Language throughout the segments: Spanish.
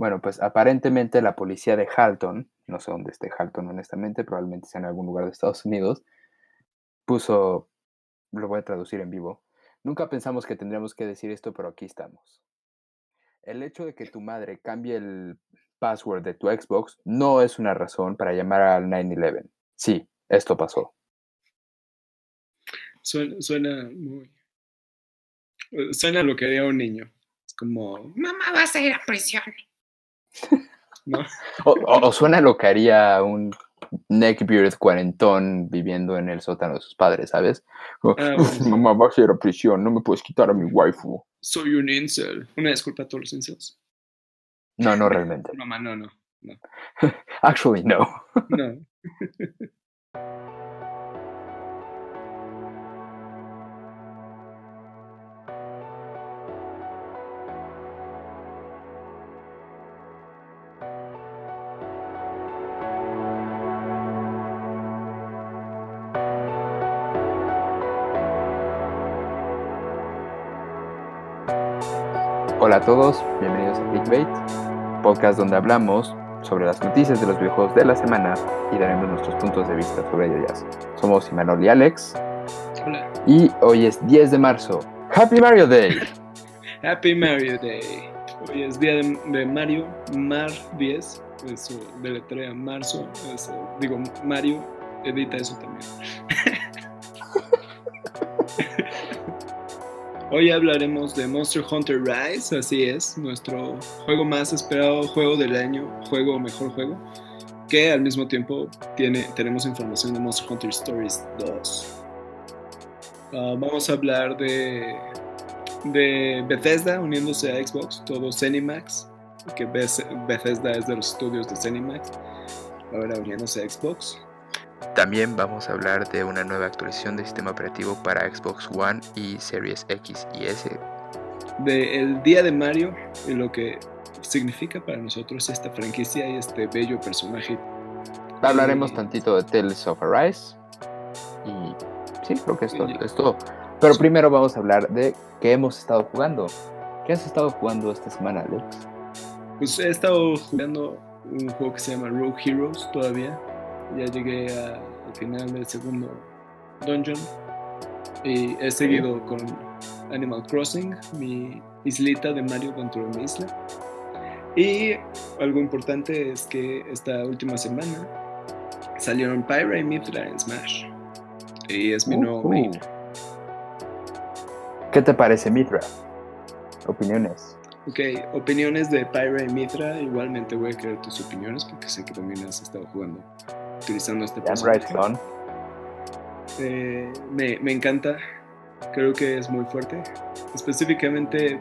Bueno, pues aparentemente la policía de Halton, no sé dónde esté Halton honestamente, probablemente sea en algún lugar de Estados Unidos, puso, lo voy a traducir en vivo, nunca pensamos que tendríamos que decir esto, pero aquí estamos. El hecho de que tu madre cambie el password de tu Xbox no es una razón para llamar al 911. Sí, esto pasó. Suena, muy... Eh, suena lo que haría un niño. Es como, mamá vas a ir a prisión. O, suena lo que haría un neckbeard cuarentón viviendo en el sótano de sus padres, ¿sabes? Ah, mamá vas a ir a prisión, no me puedes quitar a mi waifu. Soy un incel. Una disculpa a todos los incels. No, no realmente. Mamá, no, no. no. Actually, no. no. Hola a todos, bienvenidos a Clickbait, podcast donde hablamos sobre las noticias de los videojuegos de la semana y daremos nuestros puntos de vista sobre ellas. Somos Imanol y Alex. Hola. Y hoy es 10 de marzo. ¡Happy Mario Day! Happy Mario Day. Hoy es día de, Mario, Mar 10, eso deletrea marzo, digo Mario, edita eso también. Hoy hablaremos de Monster Hunter Rise, así es, nuestro juego más esperado, juego del año, juego mejor juego, que al mismo tiempo tiene, tenemos información de Monster Hunter Stories 2. Ah, vamos a hablar de, Bethesda uniéndose a Xbox, todo Zenimax, que Bethesda es de los estudios de Zenimax, ahora uniéndose a Xbox. También vamos a hablar de una nueva actualización del sistema operativo para Xbox One y Series X y S. De el día de Mario y lo que significa para nosotros esta franquicia y este bello personaje. Hablaremos tantito de Tales of Arise y sí, creo que esto es todo. Pero primero vamos a hablar de qué hemos estado jugando. ¿Qué has estado jugando esta semana, Alex? Pues he estado jugando un juego que se llama Rogue Heroes todavía ya llegué al final del segundo dungeon y he seguido con Animal Crossing, mi islita de Mario contra mi isla. Y algo importante es que esta última semana salieron Pyra y Mithra en Smash. Y es mi nuevo main. ¿Qué te parece Mithra? Opiniones. Ok, opiniones de Pyra y Mithra. Igualmente voy a querer tus opiniones porque sé que también has estado jugando utilizando este personaje. Eh, me, me, encanta, creo que es muy fuerte. Específicamente,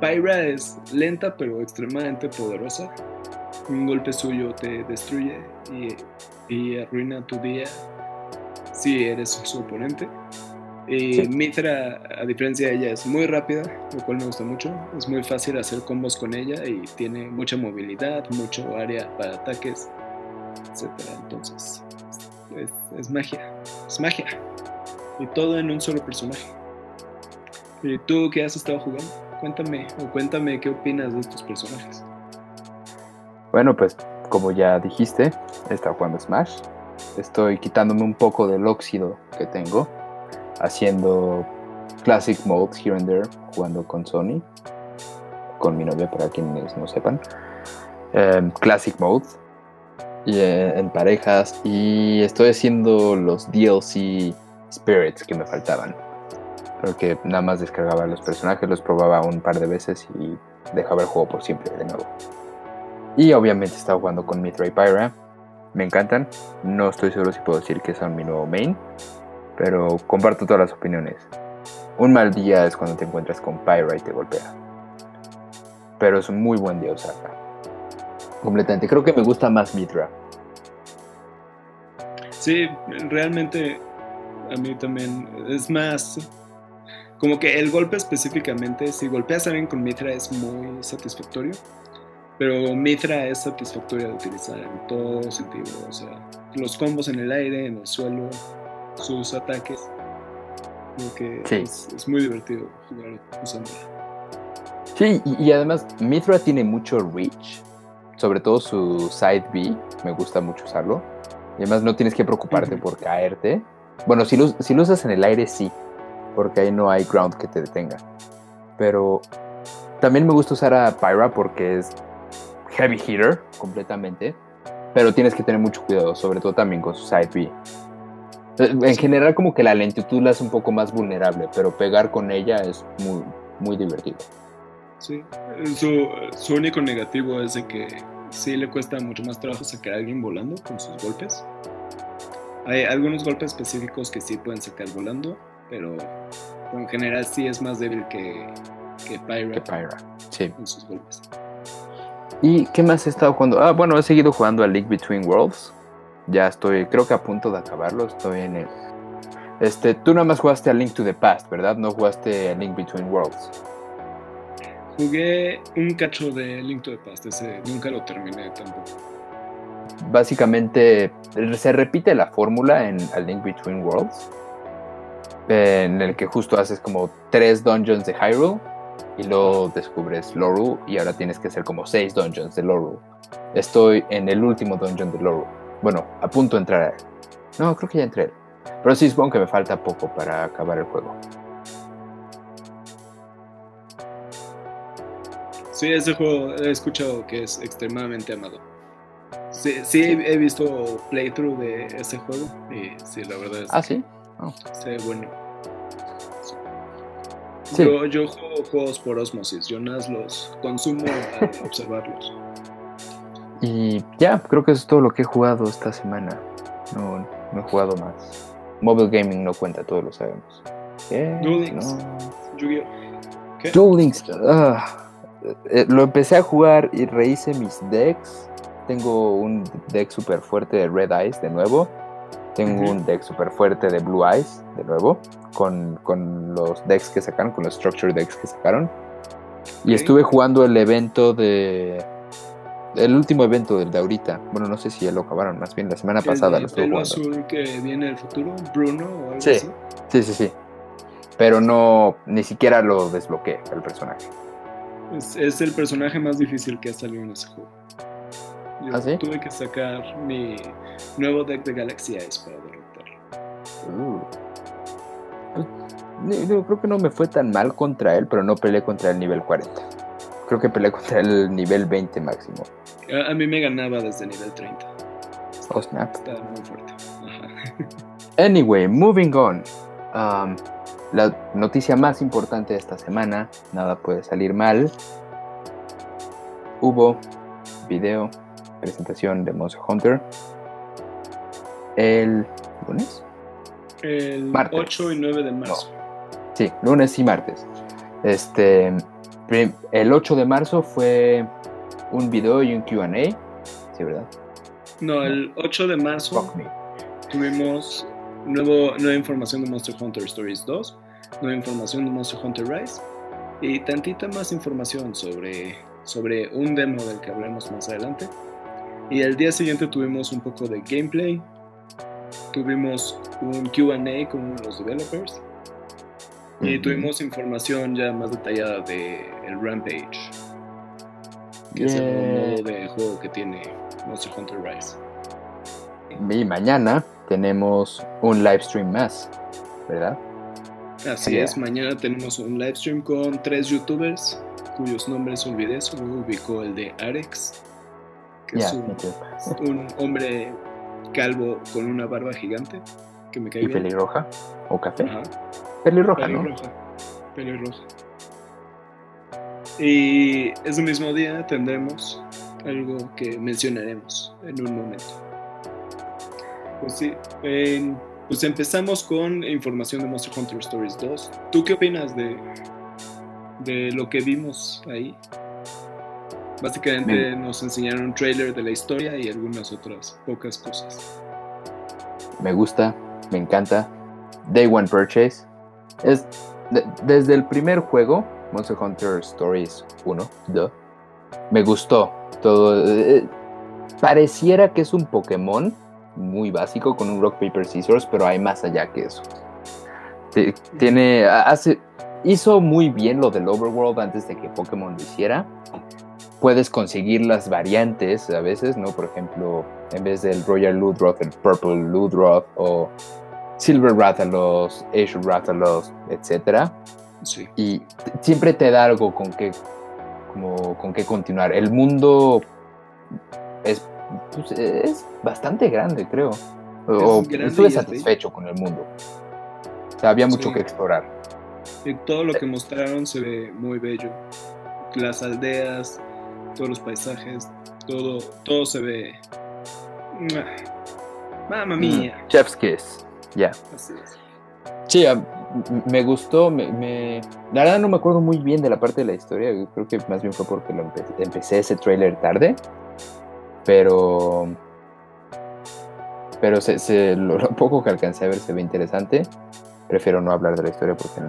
Pyra es lenta pero extremadamente poderosa. Un golpe suyo te destruye y, y arruina tu día si eres su oponente. Y Mithra, a diferencia de ella, es muy rápida, lo cual me gusta mucho. Es muy fácil hacer combos con ella y tiene mucha movilidad, mucho área para ataques etcétera. Entonces, es, magia, es magia. Y todo en un solo personaje. ¿Y tú qué has estado jugando? Cuéntame, o cuéntame qué opinas de estos personajes. Bueno, pues como ya dijiste, he jugando Smash. Estoy quitándome un poco del óxido que tengo, haciendo Classic Modes here and there, jugando con Sony, con mi novia para quienes no sepan. Em, Classic Modes, y, en parejas y estoy haciendo los DLC spirits que me faltaban. Porque nada más descargaba los personajes, los probaba un par de veces y dejaba el juego por siempre de nuevo. Y obviamente estaba jugando con Mithra y Pyra. Me encantan. No estoy seguro si puedo decir que son mi nuevo main. Pero comparto todas las opiniones. Un mal día es cuando te encuentras con Pyra y te golpea. Pero es un muy buen día usarla completamente. Creo que me gusta más Mitra. Sí, realmente a mí también es más como que el golpe específicamente, si golpeas a alguien con Mitra es muy satisfactorio, pero Mitra es satisfactoria de utilizar en todo sentido, o sea, los combos en el aire, en el suelo, sus ataques, como que es, muy divertido jugar usándola. Sí, y, y además Mitra tiene mucho reach sobre todo su side B, me gusta mucho usarlo. Y además no tienes que preocuparte por caerte. Bueno, si lo, si lo usas en el aire, sí, porque ahí no hay ground que te detenga. Pero también me gusta usar a Pyra porque es heavy hitter completamente. Pero tienes que tener mucho cuidado, sobre todo también con su side B. En general como que la lentitud la hace un poco más vulnerable, pero pegar con ella es muy, muy divertido. Sí, su, su único negativo es de que sí le cuesta mucho más trabajo sacar a alguien volando con sus golpes. Hay algunos golpes específicos que sí pueden sacar volando, pero en general sí es más débil que, que Pyra. Que Pyra, sí. Con sus golpes. ¿Y qué más he estado jugando? Ah, bueno, he seguido jugando a League Between Worlds. Ya estoy, creo que a punto de acabarlo. Estoy en el. Este, tú nada más jugaste a Link to the Past, ¿verdad? No jugaste a Link Between Worlds. Jugué un cacho de Link to the Past, ese nunca lo terminé tampoco. Básicamente se repite la fórmula en A Link Between Worlds, en el que justo haces como tres dungeons de Hyrule y luego descubres Lorule y ahora tienes que hacer como seis dungeons de Lorule. Estoy en el último dungeon de Lorule. Bueno, a punto de entrar a. No, creo que ya entré. Pero sí supongo que me falta poco para acabar el juego. Sí, ese juego he escuchado que es extremadamente amado. Sí, sí he visto playthrough de ese juego y sí, la verdad es Ah, sí. Oh. Sí, bueno. Sí. Yo, yo, juego juegos por osmosis, yo nada los consumo al observarlos. Y ya, creo que eso es todo lo que he jugado esta semana. No, no he jugado más. Mobile Gaming no cuenta, todos lo sabemos. Duel Links. No. ¿Qué? Duel Links. Ah. Eh, lo empecé a jugar y rehice mis decks. Tengo un deck super fuerte de Red Eyes de nuevo. Tengo un deck super fuerte de Blue Eyes de nuevo. Con, con, los decks que sacaron, con los Structure decks que sacaron. Y estuve jugando el evento de. El último evento del de ahorita. Bueno, no sé si ya lo acabaron, más bien la semana pasada lo estuve jugando. azul que viene del futuro? ¿Bruno o algo sí. así? Sí, sí, sí. Pero no, ni siquiera lo desbloqueé el personaje. Es, es, el personaje más difícil que ha salido en ese juego. Yo ¿Ah, sí? tuve que sacar mi nuevo deck de Galaxy Ice para derrotarlo. Uh. Yo creo que no me fue tan mal contra él, pero no peleé contra el nivel 40. Creo que peleé contra el nivel 20 máximo. A, a mí me ganaba desde nivel 30. Oh, snap. Está muy fuerte. Ajá. Anyway, moving on. Um, la noticia más importante de esta semana, nada puede salir mal. Hubo video, presentación de Monster Hunter el lunes. El Martes. 8 y 9 de marzo. Sí, lunes y martes. Este, el 8 de marzo fue un video y un QA. Sí, ¿verdad? No, el 8 de marzo tuvimos nuevo, nueva información de Monster Hunter Stories 2, nueva información de Monster Hunter Rise y tantita más información sobre, sobre un demo del que hablaremos más adelante. Y el día siguiente tuvimos un poco de gameplay, tuvimos un QA con los developers y tuvimos información ya más detallada de el Rampage, que es el modo de juego que tiene Monster Hunter Rise. Y mañana tenemos un live stream más, ¿verdad? Así Yeah. es, mañana tenemos un live stream con tres youtubers cuyos nombres olvidé, solo ubicó el de Arex, que es un, hombre calvo con una barba gigante, que me cae ¿Y bien. pelirroja? ¿O café? Ajá, Pelirroja, ¿no? pelirroja, pelirroja. Y ese mismo día tendremos algo que mencionaremos en un momento. Pues sí, en- pues empezamos con información de Monster Hunter Stories 2. ¿Tú qué opinas de, de lo que vimos ahí? Básicamente Me- nos enseñaron un trailer de la historia y algunas otras pocas cosas. Me gusta, me encanta. Day One Purchase. Es de- desde el primer juego, Monster Hunter Stories 1, duh, me gustó todo. eh, pareciera que es un Pokémon muy básico con un Rock Paper Scissors, pero hay más allá que eso. Ti- Tiene, hace, hizo muy bien lo del Overworld antes de que Pokémon lo hiciera. puedes conseguir las variantes a veces, ¿no? Por ejemplo, en vez del Royal Ludroth, el Purple Ludroth o Silver Rathalos, Azure Rathalos, etc. Sí. Y siempre te da algo con que, como, con que continuar. El mundo es, pues, es bastante grande, creo. O, grande estuve satisfecho con el mundo. O sea, había mucho Sí. que explorar. Y todo lo que mostraron se ve muy bello. Las aldeas, todos los paisajes, todo, todo se ve. Mamma mía. Mm, Chef's Kiss, ya. Así es. Sí, me gustó, me, me- La verdad no me acuerdo muy bien de la parte de la historia, creo que más bien fue porque lo empe- empecé ese tráiler tarde, pero... Pero se, se- lo, lo poco que alcancé a ver se ve interesante. Prefiero no hablar de la historia porque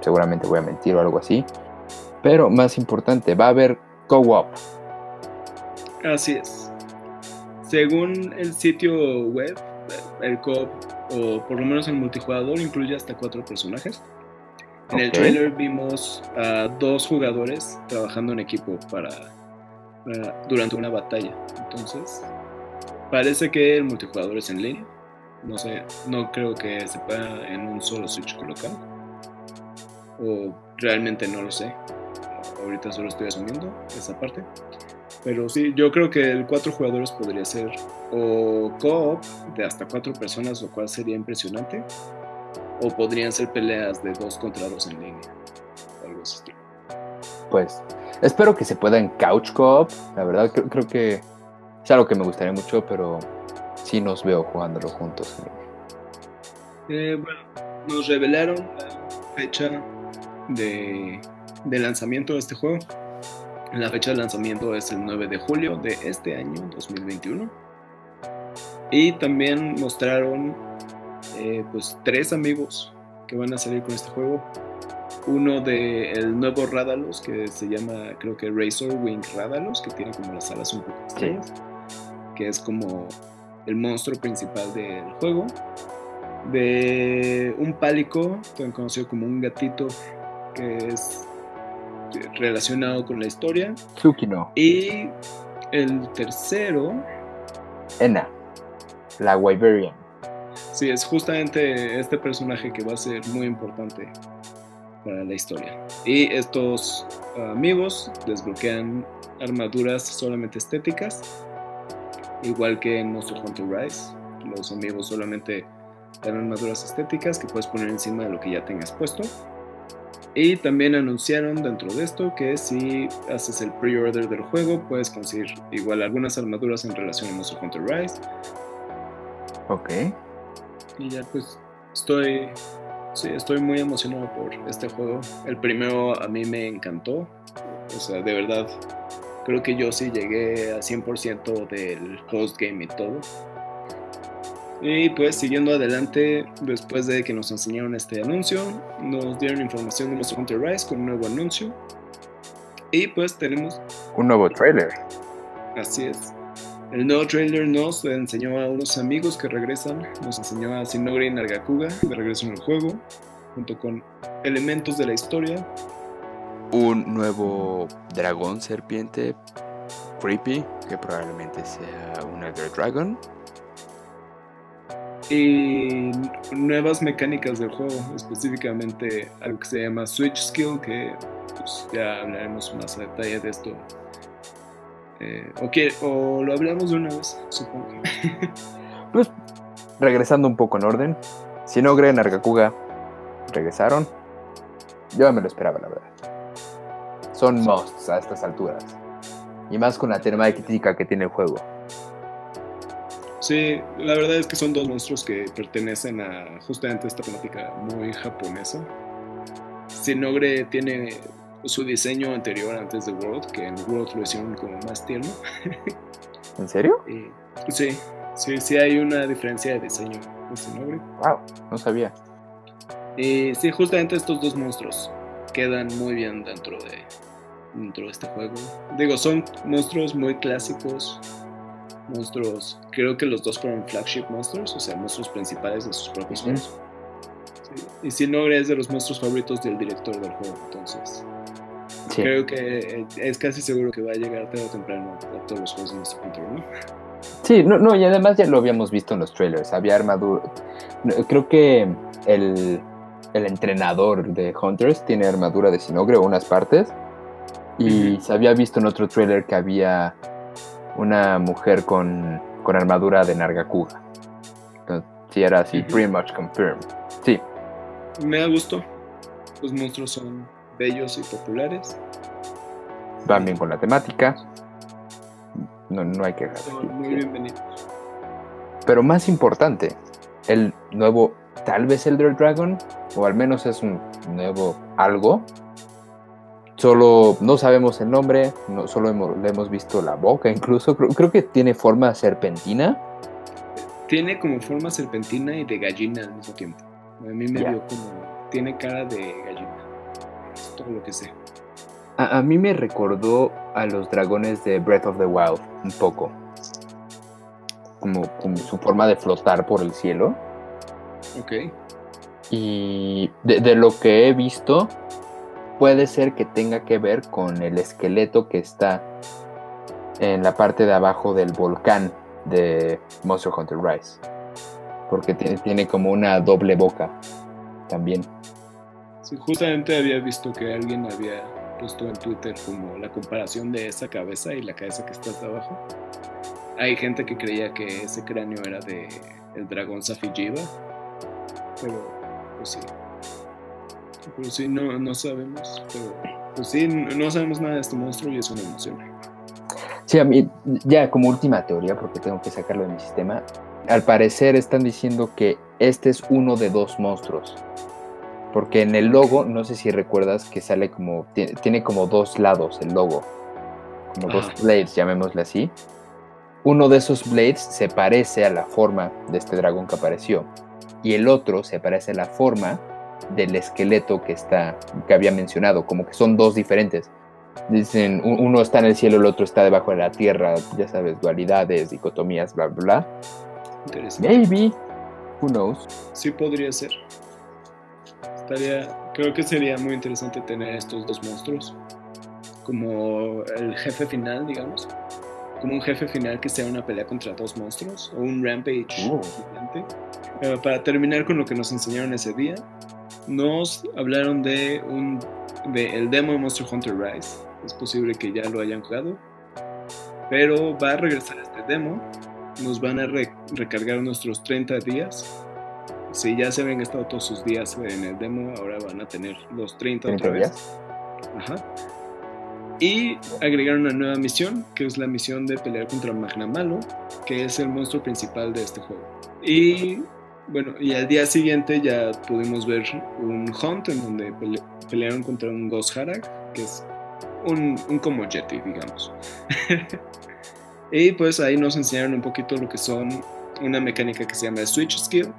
seguramente voy a mentir o algo así. Pero más importante, va a haber co-op. Así es. Según el sitio web, el co o por lo menos el multijugador, incluye hasta cuatro personajes. En el Ok. trailer vimos a dos jugadores trabajando en equipo para, para- durante una batalla. Entonces, parece que el multijugador es en línea. No sé, no creo que se pueda en un solo Switch colocar. O realmente no lo sé. Ahorita solo estoy asumiendo esa parte. Pero sí, yo creo que el cuatro jugadores podría ser o co-op de hasta cuatro personas, lo cual sería impresionante. O podrían ser peleas de dos contra dos en línea. Algo así. Pues espero que se pueda en couch co-op. La verdad creo, que es algo que me gustaría mucho, pero sí nos veo jugándolo juntos. Eh, bueno, nos revelaron la fecha de, de lanzamiento de este juego. La fecha de lanzamiento es el 9 de julio de este año, 2021. Y también mostraron eh, pues tres amigos que van a salir con este juego. Uno de el nuevo Radalos que se llama creo que Razor Wing Radalos, que tiene como las alas un poco extrañas, que es como el monstruo principal del juego. De un pálico, también conocido como un gatito, que es relacionado con la historia. Tsukino, Y el tercero, Ena, la Wyverian. sí, es justamente este personaje que va a ser muy importante para la historia. Y estos amigos desbloquean armaduras solamente estéticas, igual que en Monster Hunter Rise. Los amigos solamente dan armaduras estéticas que puedes poner encima de lo que ya tengas puesto. Y también anunciaron dentro de esto que si haces el pre-order del juego, puedes conseguir igual algunas armaduras en relación a Monster Hunter Rise. Ok. Y ya pues estoy, sí, estoy muy emocionado por este juego. El primero a mí me encantó. O sea, de verdad, creo que yo sí llegué a 100% del postgame y todo. Y pues siguiendo adelante, después de que nos enseñaron este anuncio, nos dieron información de Monster Hunter Rise con un nuevo anuncio. Y pues tenemos Un nuevo trailer. Así es. El nuevo trailer nos enseñó a unos amigos que regresan, nos enseñó a Shinogre y Nargacuga de regreso en el juego, junto con elementos de la historia. Un nuevo dragón serpiente creepy, que probablemente sea un Elder Dragon. Y nuevas mecánicas del juego, específicamente algo que se llama Switch Skill, que pues, ya hablaremos más a detalle de esto. Eh, o, lo hablamos de una vez, supongo. Pues regresando un poco en orden. Sinogre, Nargacuga regresaron. Yo me lo esperaba, la verdad. Son musts a estas alturas. Y más con la temática que tiene el juego. Sí, la verdad es que son dos monstruos que pertenecen a justamente esta temática muy japonesa. Sinogre tiene su diseño anterior antes de World, que en World lo hicieron como más tierno. ¿En serio? Y, sí, sí, sí hay una diferencia de diseño de Sinogre. Wow, no sabía. Y sí, justamente estos dos monstruos quedan muy bien dentro de, dentro de este juego. Digo, son monstruos muy clásicos. Monstruos, creo que los dos fueron flagship monsters, o sea, monstruos principales de sus propios juegos. Y Sinogre es de los monstruos favoritos del director del juego, entonces Creo que es casi seguro que va a llegar tarde o temprano a todos los juegos de nuestro control, ¿no? Sí, no, no, y además ya lo habíamos visto en los trailers. Había armadura. Creo que el, el entrenador de Hunters tiene armadura de Sinogre o unas partes. Y se había visto en otro trailer que había una mujer con, con armadura de Nargacuga. Entonces, sí, era así, pretty much confirmed. Me da gusto. Los monstruos son bellos y populares. Van bien con la temática. No, no hay que Son muy bienvenidos. Pero más importante, el nuevo, tal vez Elder Dragon, o al menos es un nuevo algo. Solo no sabemos el nombre, no, solo hemos, le hemos visto la boca, incluso creo, creo que tiene forma serpentina. Tiene como forma serpentina y de gallina al mismo tiempo. A mí me dio como. Tiene cara de gallina. Es todo lo que sé. A, a mí me recordó a los dragones de Breath of the Wild, un poco. Como, como su forma de flotar por el cielo. Ok. Y de, de lo que he visto, puede ser que tenga que ver con el esqueleto que está en la parte de abajo del volcán de Monster Hunter Rise. Porque tiene, como una doble boca también. Sí, justamente había visto que alguien había puesto en Twitter como la comparación de esa cabeza y la cabeza que está hasta abajo. Hay gente que creía que ese cráneo era de el dragón Safijiva, pero pues sí. Pero sí, no, no sabemos. Pero pues sí, no sabemos nada de este monstruo y eso me emociona. Sí, a mí, ya como última teoría, porque tengo que sacarlo de mi sistema, al parecer están diciendo que este es uno de dos monstruos. Porque en el logo, no sé si recuerdas que sale como, tiene, tiene como dos lados el logo, como dos blades, llamémosle así. Uno de esos blades se parece a la forma de este dragón que apareció, y el otro se parece a la forma del esqueleto que está, que había mencionado, como que son dos diferentes. Dicen, uno está en el cielo, el otro está debajo de la tierra, ya sabes, dualidades, dicotomías, bla, bla, bla. Interesante. Maybe, who knows. Sí podría ser. Estaría, creo que sería muy interesante tener estos dos monstruos como el jefe final, digamos. Como un jefe final que sea una pelea contra dos monstruos o un rampage Uh. gigante. Pero para terminar con lo que nos enseñaron ese día, nos hablaron de un de el demo de Monster Hunter Rise. Es posible que ya lo hayan jugado, pero va a regresar este demo. Nos van a re- recargar nuestros 30 días si ya se habían gastado todos sus días en el demo, ahora van a tener los 30 otra 30 vez. días. Ajá. Y agregaron una nueva misión, que es la misión de pelear contra Magna Malo, que es el monstruo principal de este juego. Y bueno, y al día siguiente ya pudimos ver un hunt en donde pele- pelearon contra un Ghost Harag, que es un, un como Jetty, digamos. y pues ahí nos enseñaron un poquito lo que son una mecánica que se llama Switch Skill,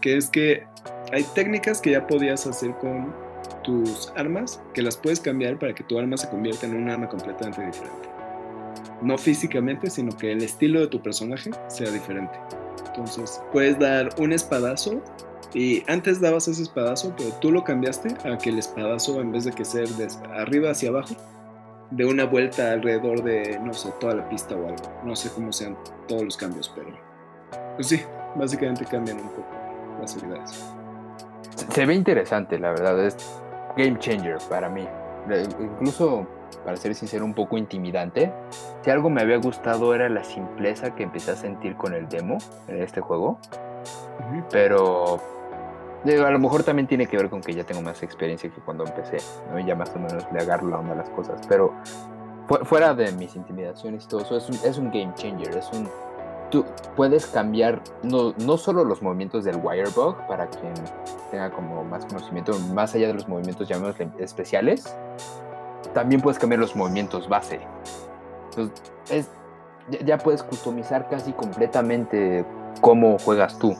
que es que hay técnicas que ya podías hacer con tus armas, que las puedes cambiar para que tu arma se convierta en un arma completamente diferente. No físicamente, sino que el estilo de tu personaje sea diferente. Entonces, puedes dar un espadazo y antes dabas ese espadazo, pero tú lo cambiaste a que el espadazo, en vez de que ser de arriba hacia abajo, de una vuelta alrededor de, no sé, toda la pista o algo. No sé cómo sean todos los cambios, pero pues sí, básicamente cambian un poco las habilidades. Se, ve interesante, la verdad. Es game changer para mí. Eh, Incluso, para ser sincero, un poco intimidante. Si algo me había gustado era la simpleza que empecé a sentir con el demo en este juego. Ujú. Pero a lo mejor también tiene que ver con que ya tengo más experiencia que cuando empecé, ya más o menos le agarro la onda a las cosas. Pero fu- fuera de mis intimidaciones y todo eso, es un, game changer. Es un. Tú puedes cambiar no, no solo los movimientos del Wirebug, para quien tenga como más conocimiento, más allá de los movimientos, llamémosle especiales, también puedes cambiar los movimientos base. Entonces, es, ya, ya puedes customizar casi completamente cómo juegas tú.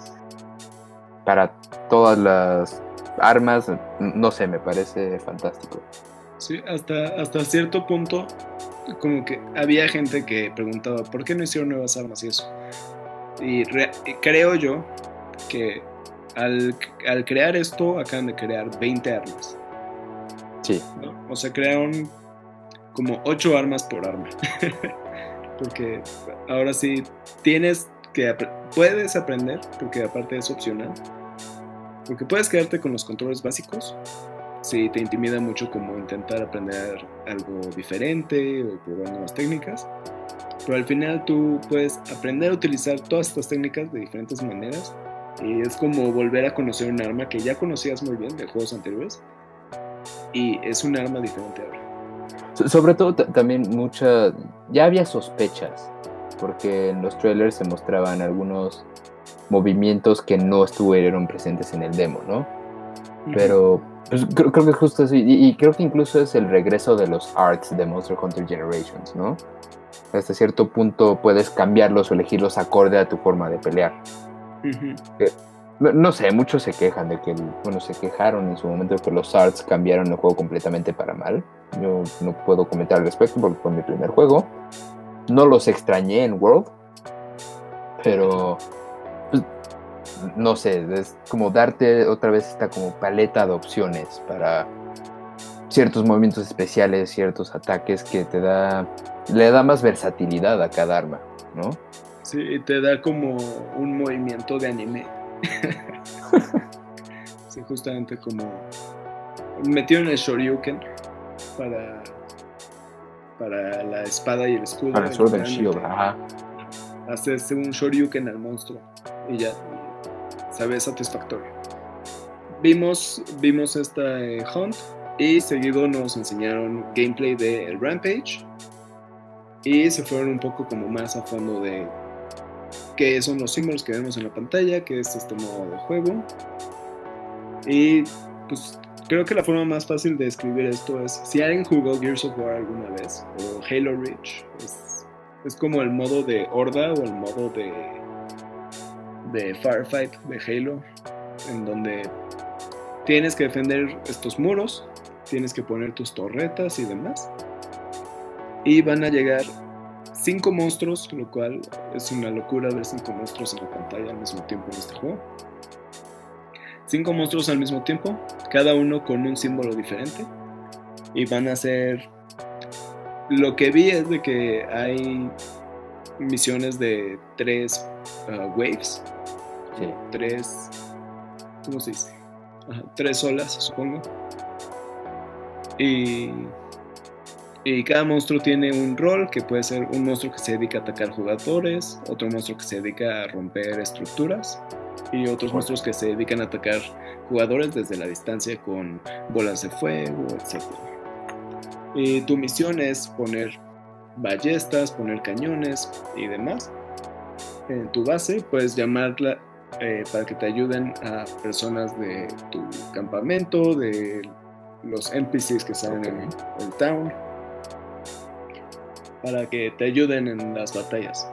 Para todas las armas, no sé, me parece fantástico. Sí, hasta, hasta cierto punto, como que había gente que preguntaba, ¿por qué no hicieron nuevas armas y eso? Y re- y creo yo que al, al crear esto, acaban de crear 20 armas. Sí, ¿no? O sea, crearon como ocho armas por arma. porque ahora sí tienes que puedes aprender, porque aparte es opcional. Porque puedes quedarte con los controles básicos. Si te intimida mucho como intentar aprender algo diferente o probar nuevas técnicas. Pero al final tú puedes aprender a utilizar todas estas técnicas de diferentes maneras. Y es como volver a conocer un arma que ya conocías muy bien de juegos anteriores. Y es un arma diferente ahora. Sobre todo también mucha... Ya había sospechas, porque en los trailers se mostraban algunos movimientos que no estuvieron presentes en el demo, ¿no? Pero pues, creo, que justo así, y, creo que incluso es el regreso de los arts de Monster Hunter Generations, ¿no? Hasta cierto punto puedes cambiarlos o elegirlos acorde a tu forma de pelear. Eh, no, sé, muchos se quejan de que, bueno, se quejaron en su momento de que los arts cambiaron el juego completamente para mal. Yo no puedo comentar al respecto porque fue mi primer juego. No los extrañé en World, pero pues, no sé, es como darte otra vez esta como paleta de opciones para ciertos movimientos especiales, ciertos ataques que te da, le da más versatilidad a cada arma, ¿no? Sí, te da como un movimiento de anime. sí, justamente como metieron el Shoryuken para, para la espada y el escudo. Para el Sword and Shield, ajá. Haces un Shoryuken al monstruo y ya sabe satisfactorio. Vimos, vimos esta eh, Hunt y seguido nos enseñaron gameplay de Rampage y se fueron un poco como más a fondo de qué son los símbolos que vemos en la pantalla, qué es este modo de juego. Y pues creo que la forma más fácil de escribir esto es, si alguien jugó Gears of War alguna vez, o Halo Reach, es, es como el modo de horda o el modo de, de firefight de Halo, en donde tienes que defender estos muros, tienes que poner tus torretas y demás. Y van a llegar cinco monstruos, lo cual es una locura ver cinco monstruos en la pantalla al mismo tiempo en este juego. Cinco monstruos al mismo tiempo, cada uno con un símbolo diferente. Y van a ser... Lo que vi es de que hay misiones de tres uh, waves. Tres... ¿Cómo se dice? tres olas, supongo. Y y cada monstruo tiene un rol que puede ser un monstruo que se dedica a atacar jugadores, otro monstruo que se dedica a romper estructuras y otros monstruos que se dedican a atacar jugadores desde la distancia con bolas de fuego, etc. Y tu misión es poner ballestas, poner cañones y demás en tu base. Puedes llamarla eh, para que te ayuden a personas de tu campamento, de los NPCs que salen en el town para que te ayuden en las batallas.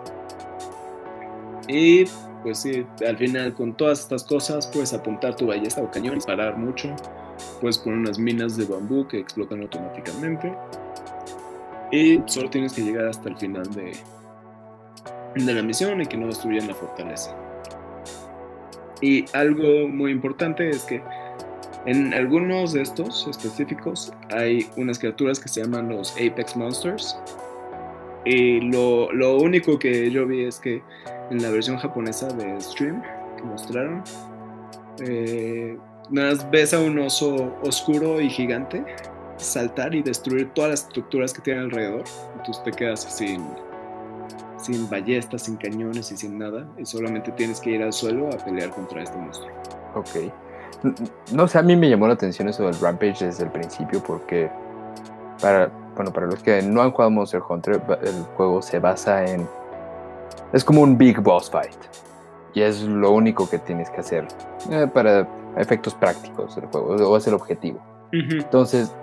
Y pues sí, al final con todas estas cosas puedes apuntar tu ballesta o cañón, disparar mucho, puedes poner unas minas de bambú que explotan automáticamente. Y solo tienes que llegar hasta el final de, de la misión y que no destruyan la fortaleza. Y algo muy importante es que en algunos de estos específicos hay unas criaturas que se llaman los Apex Monsters, y lo, lo, único que yo vi es que en la versión japonesa de Stream que mostraron, eh, nada más ves a un oso oscuro y gigante saltar y destruir todas las estructuras que tiene alrededor. Entonces te quedas sin, sin ballestas, sin cañones y sin nada. Y solamente tienes que ir al suelo a pelear contra este monstruo. Ok. No sé, a mí me llamó la atención eso del Rampage desde el principio porque para, bueno, para los que no han jugado Monster Hunter, el juego se basa en... Es como un big boss fight. Y es lo único que tienes que hacer eh, para efectos prácticos del juego, o es el objetivo. Entonces,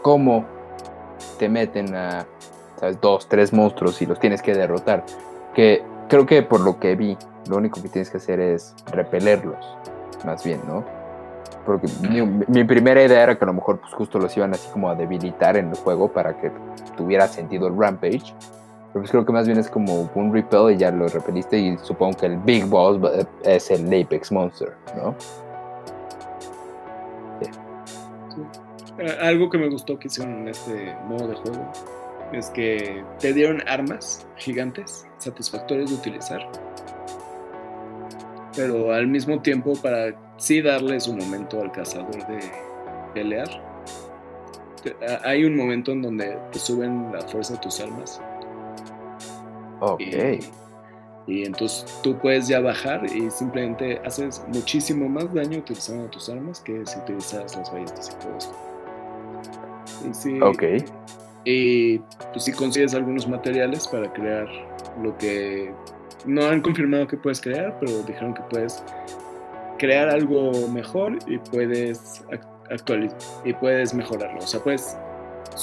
¿cómo te meten a ¿sabes? dos, tres monstruos y los tienes que derrotar? Que creo que por lo que vi, lo único que tienes que hacer es repelerlos, más bien, ¿no? Porque mi, primera idea era que a lo mejor pues justo los iban así como a debilitar en el juego para que tuviera sentido el Rampage. Pero pues creo que más bien es como un repel y ya lo repeliste y supongo que el Big Boss es el Apex Monster, ¿no? algo que me gustó que hicieron en este modo de juego es que te dieron armas gigantes, satisfactorias de utilizar, pero al mismo tiempo para sí darle su momento al cazador de pelear. Hay un momento en donde te suben la fuerza de tus armas. Ok. Y, entonces tú puedes ya bajar y simplemente haces muchísimo más daño utilizando tus armas que si utilizas las ballestas y todo esto. Y sí, ok. Y pues si consigues algunos materiales para crear lo que no han confirmado que puedes crear, pero dijeron que puedes crear algo mejor y puedes actualizar y puedes mejorarlo. O sea, pues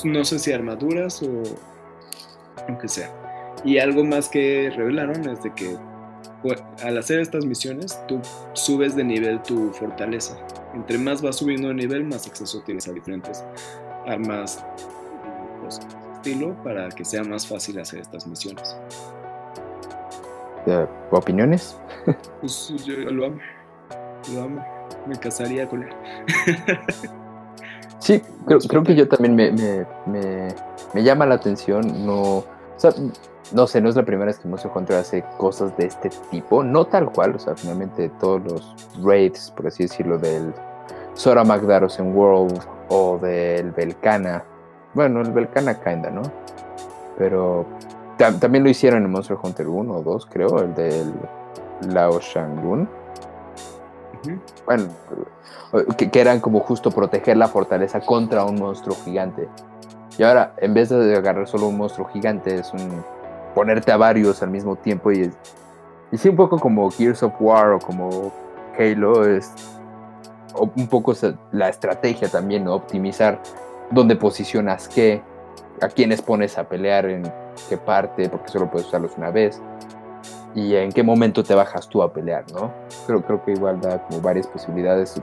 no sé si armaduras o aunque sea. Y algo más que revelaron es de que pues, al hacer estas misiones tú subes de nivel tu fortaleza. Entre más vas subiendo de nivel, más acceso tienes a diferentes armas pues, estilo para que sea más fácil hacer estas misiones. ¿Opiniones? Pues yo lo amo. Lo amo. Me casaría con él. sí, creo, que yo también me, me, llama la atención. No, no sé, no es la primera vez que Monster Hunter hace cosas de este tipo. No tal cual, o sea, finalmente todos los raids, por así decirlo, del Sora Magdaros en World o del Belcana. Bueno, el Belcana kinda, ¿no? Pero también lo hicieron en Monster Hunter 1 o 2, creo, el del Lao Shangun. Bueno, que, eran como justo proteger la fortaleza contra un monstruo gigante. Y ahora, en vez de agarrar solo un monstruo gigante, es un ponerte a varios al mismo tiempo. Y, y sí, un poco como Gears of War o como Halo, es un poco la estrategia también, optimizar dónde posicionas qué, a quiénes pones a pelear en qué parte, porque solo puedes usarlos una vez, y en qué momento te bajas tú a pelear, ¿no? Creo, creo que igual da como varias posibilidades,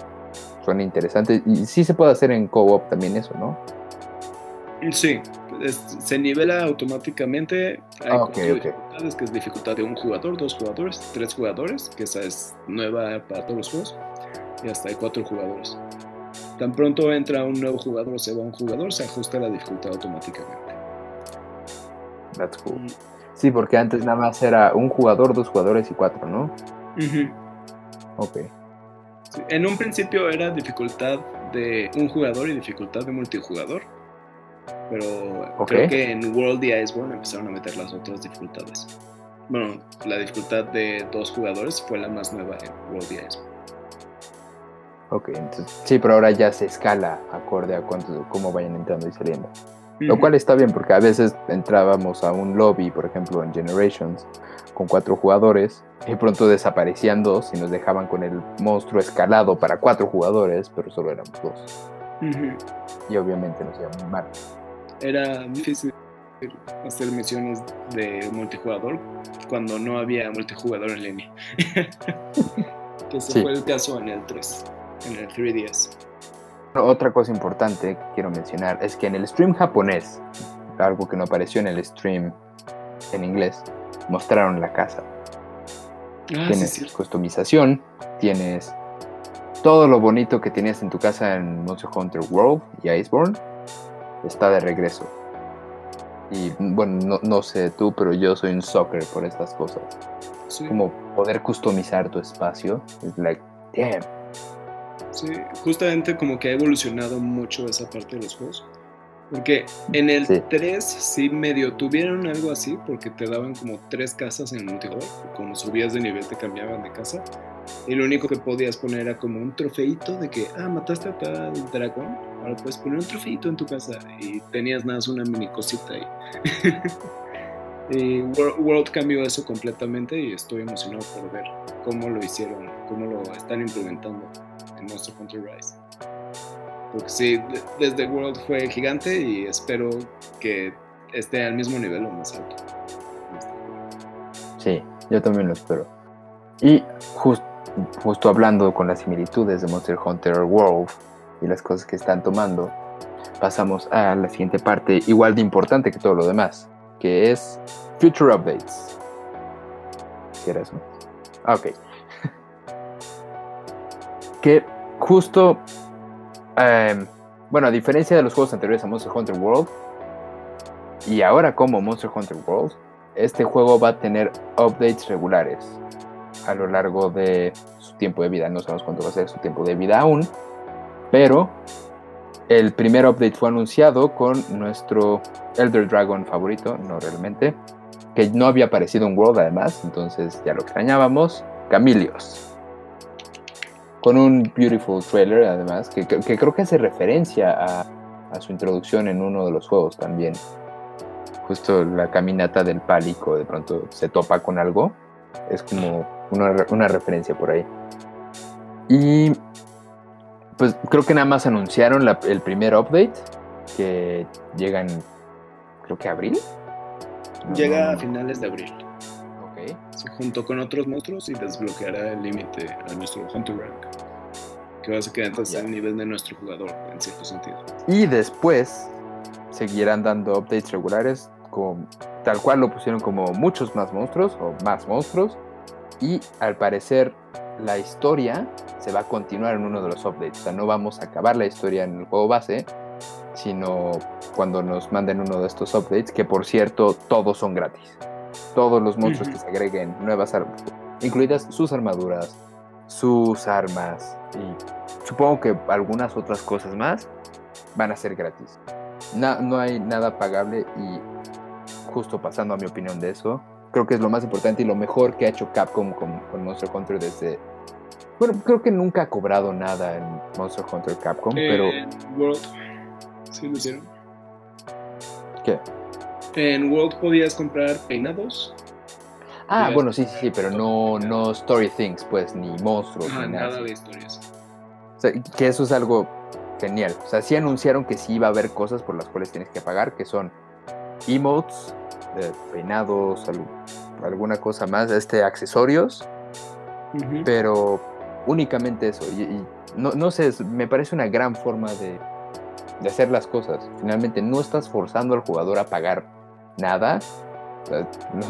son interesantes, y sí se puede hacer en co-op también eso, ¿no? Sí, se nivela automáticamente. Hay ah, okay, que es dificultad de un jugador, dos jugadores, tres jugadores, que esa es nueva para todos los juegos, y hasta hay cuatro jugadores. Tan pronto entra un nuevo jugador o se va un jugador, se ajusta la dificultad automáticamente. That's cool. Mm. Sí, porque antes nada más era un jugador, dos jugadores y cuatro, ¿no? Ok. en un principio era dificultad de un jugador y dificultad de multijugador. Pero creo que en World the Iceborne empezaron a meter las otras dificultades. Bueno, la dificultad de dos jugadores fue la más nueva en World the Iceborne. Ok, entonces, sí, pero ahora ya se escala acorde a cuánto, cómo vayan entrando y saliendo. Lo cual está bien porque a veces entrábamos a un lobby, por ejemplo en Generations, con cuatro jugadores y pronto desaparecían dos y nos dejaban con el monstruo escalado para cuatro jugadores, pero solo éramos dos. Y obviamente nos iba mal. Era difícil hacer misiones de multijugador cuando no había multijugador en línea. que ese fue el caso en el 3, en el 3DS. Otra cosa importante que quiero mencionar es que en el stream japonés, algo que no apareció en el stream en inglés, mostraron la casa. Ah, tienes customización, tienes todo lo bonito que tenías en tu casa en Monster Hunter World y Iceborne, está de regreso. Y bueno, no, sé tú, pero yo soy un soccer por estas cosas. Como poder customizar tu espacio. Es like, damn Sí, justamente como que ha evolucionado mucho esa parte de los juegos. Porque en el 3 sí medio tuvieron algo así, porque te daban como tres casas en el multijugador. Como subías de nivel te cambiaban de casa. Y lo único que podías poner era como un trofeito de que, ah, mataste a tal dragón. Ahora puedes poner un trofeito en tu casa. Y tenías nada más una mini cosita ahí. y World cambió eso completamente y estoy emocionado por ver cómo lo hicieron, cómo lo están implementando en Monster Hunter Rise. Porque sí, desde World fue gigante y espero que esté al mismo nivel o más alto. Sí, yo también lo espero. Y justo hablando con las similitudes de Monster Hunter World y las cosas que están tomando, pasamos a la siguiente parte, igual de importante que todo lo demás, que es Future Updates. ¿Qué? Ah, ok que justo em, bueno, a diferencia de los juegos anteriores a Monster Hunter World, y ahora como Monster Hunter World, este juego va a tener updates regulares a lo largo de su tiempo de vida. No sabemos cuánto va a ser su tiempo de vida aún, pero el primer update fue anunciado con nuestro Elder Dragon favorito, no realmente, que no había aparecido en World además, entonces ya lo extrañábamos, Camilios. Con un beautiful trailer además, que, creo que hace referencia a, su introducción en uno de los juegos también. Justo la caminata del pálico de pronto se topa con algo. Es como una, referencia por ahí. Y pues creo que nada más anunciaron el primer update que llega en, creo que abril. Llega a finales de abril. Ok. junto con otros monstruos y desbloqueará el límite a nuestro Hunter Rank. Que quedar entonces al nivel de nuestro jugador, en cierto sentido. Y después seguirán dando updates regulares, con, tal cual lo pusieron como muchos más monstruos o más monstruos. Y al parecer la historia se va a continuar en uno de los updates. O sea, no vamos a acabar la historia en el juego base, sino cuando nos manden uno de estos updates, que por cierto, todos son gratis. Todos los monstruos que se agreguen, nuevas armas, incluidas sus armaduras, sus armas y supongo que algunas otras cosas más van a ser gratis. no hay nada pagable y justo pasando a mi opinión de eso, creo que es lo más importante y lo mejor que ha hecho Capcom con, con Monster Hunter desde... Bueno, creo que nunca ha cobrado nada en Monster Hunter Capcom, pero... World Sí, lo hicieron. ¿Qué? En World podías comprar peinados. Ah, bueno, sí, sí, sí, pero no, no Story Things, pues, ni monstruos. ni nada. de historias. O sea, que eso es algo genial. O sea, sí anunciaron que sí iba a haber cosas por las cuales tienes que pagar, que son emotes, peinados, alguna cosa más, este, accesorios, pero únicamente eso. Y, no, no sé, me parece una gran forma de, de hacer las cosas. Finalmente no estás forzando al jugador a pagar nada,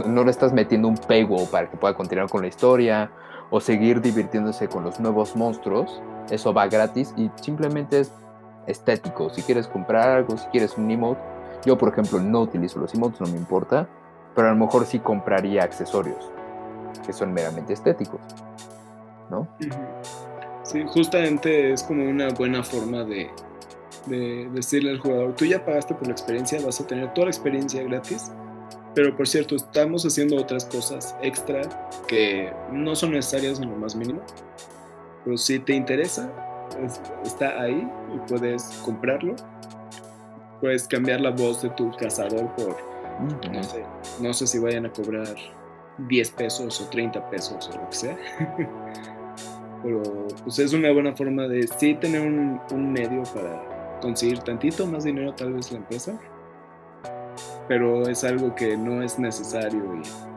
no, le estás metiendo un pego para que pueda continuar con la historia o seguir divirtiéndose con los nuevos monstruos. Eso va gratis y simplemente es estético. Si quieres comprar algo, si quieres un emote, yo por ejemplo no utilizo los emotes, no me importa, pero a lo mejor sí compraría accesorios que son meramente estéticos, ¿no? Sí, justamente es como una buena forma de de decirle al jugador, tú ya pagaste por la experiencia, vas a tener toda la experiencia gratis, pero por cierto, estamos haciendo otras cosas extra que no son necesarias en lo más mínimo, pero si te interesa, está ahí y puedes comprarlo. Puedes cambiar la voz de tu cazador por, no sé, no sé si vayan a cobrar 10 pesos o 30 pesos o lo que sea. pero pues es una buena forma de sí tener un medio para conseguir tantito más dinero tal vez la empresa, pero es algo que no es necesario y,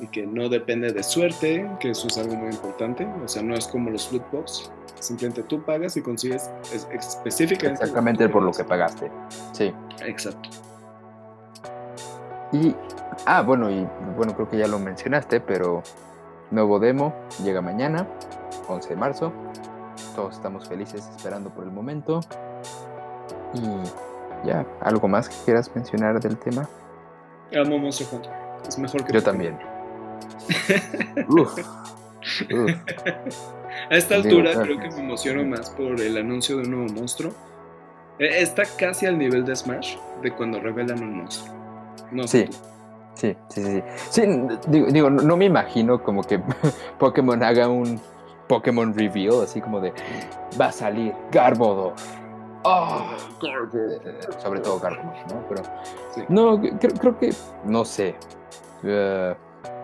y, que no depende de suerte, que eso es algo muy importante, o sea, no es como los loot box, simplemente tú pagas y consigues específicamente. Exactamente por lo que pagaste, sí. Exacto. Y, ah, bueno, y bueno, creo que ya lo mencionaste, pero nuevo demo llega mañana, 11 de marzo. Todos estamos felices esperando por el momento. Y ya, ¿algo más que quieras mencionar del tema? Amo Monster Hunter. Es mejor que Yo también. A esta altura creo que me emociono más por el anuncio de un nuevo monstruo. E, está casi al nivel de Smash de cuando revelan un monstruo. No sí. Sí, sí, sí. sí digo, no, me imagino como que Pokémon haga un Pokémon reveal, así como de va a salir Garbodor Oh, sobre todo Garbodor, ¿no? Pero no, creo, que, no sé. Eh,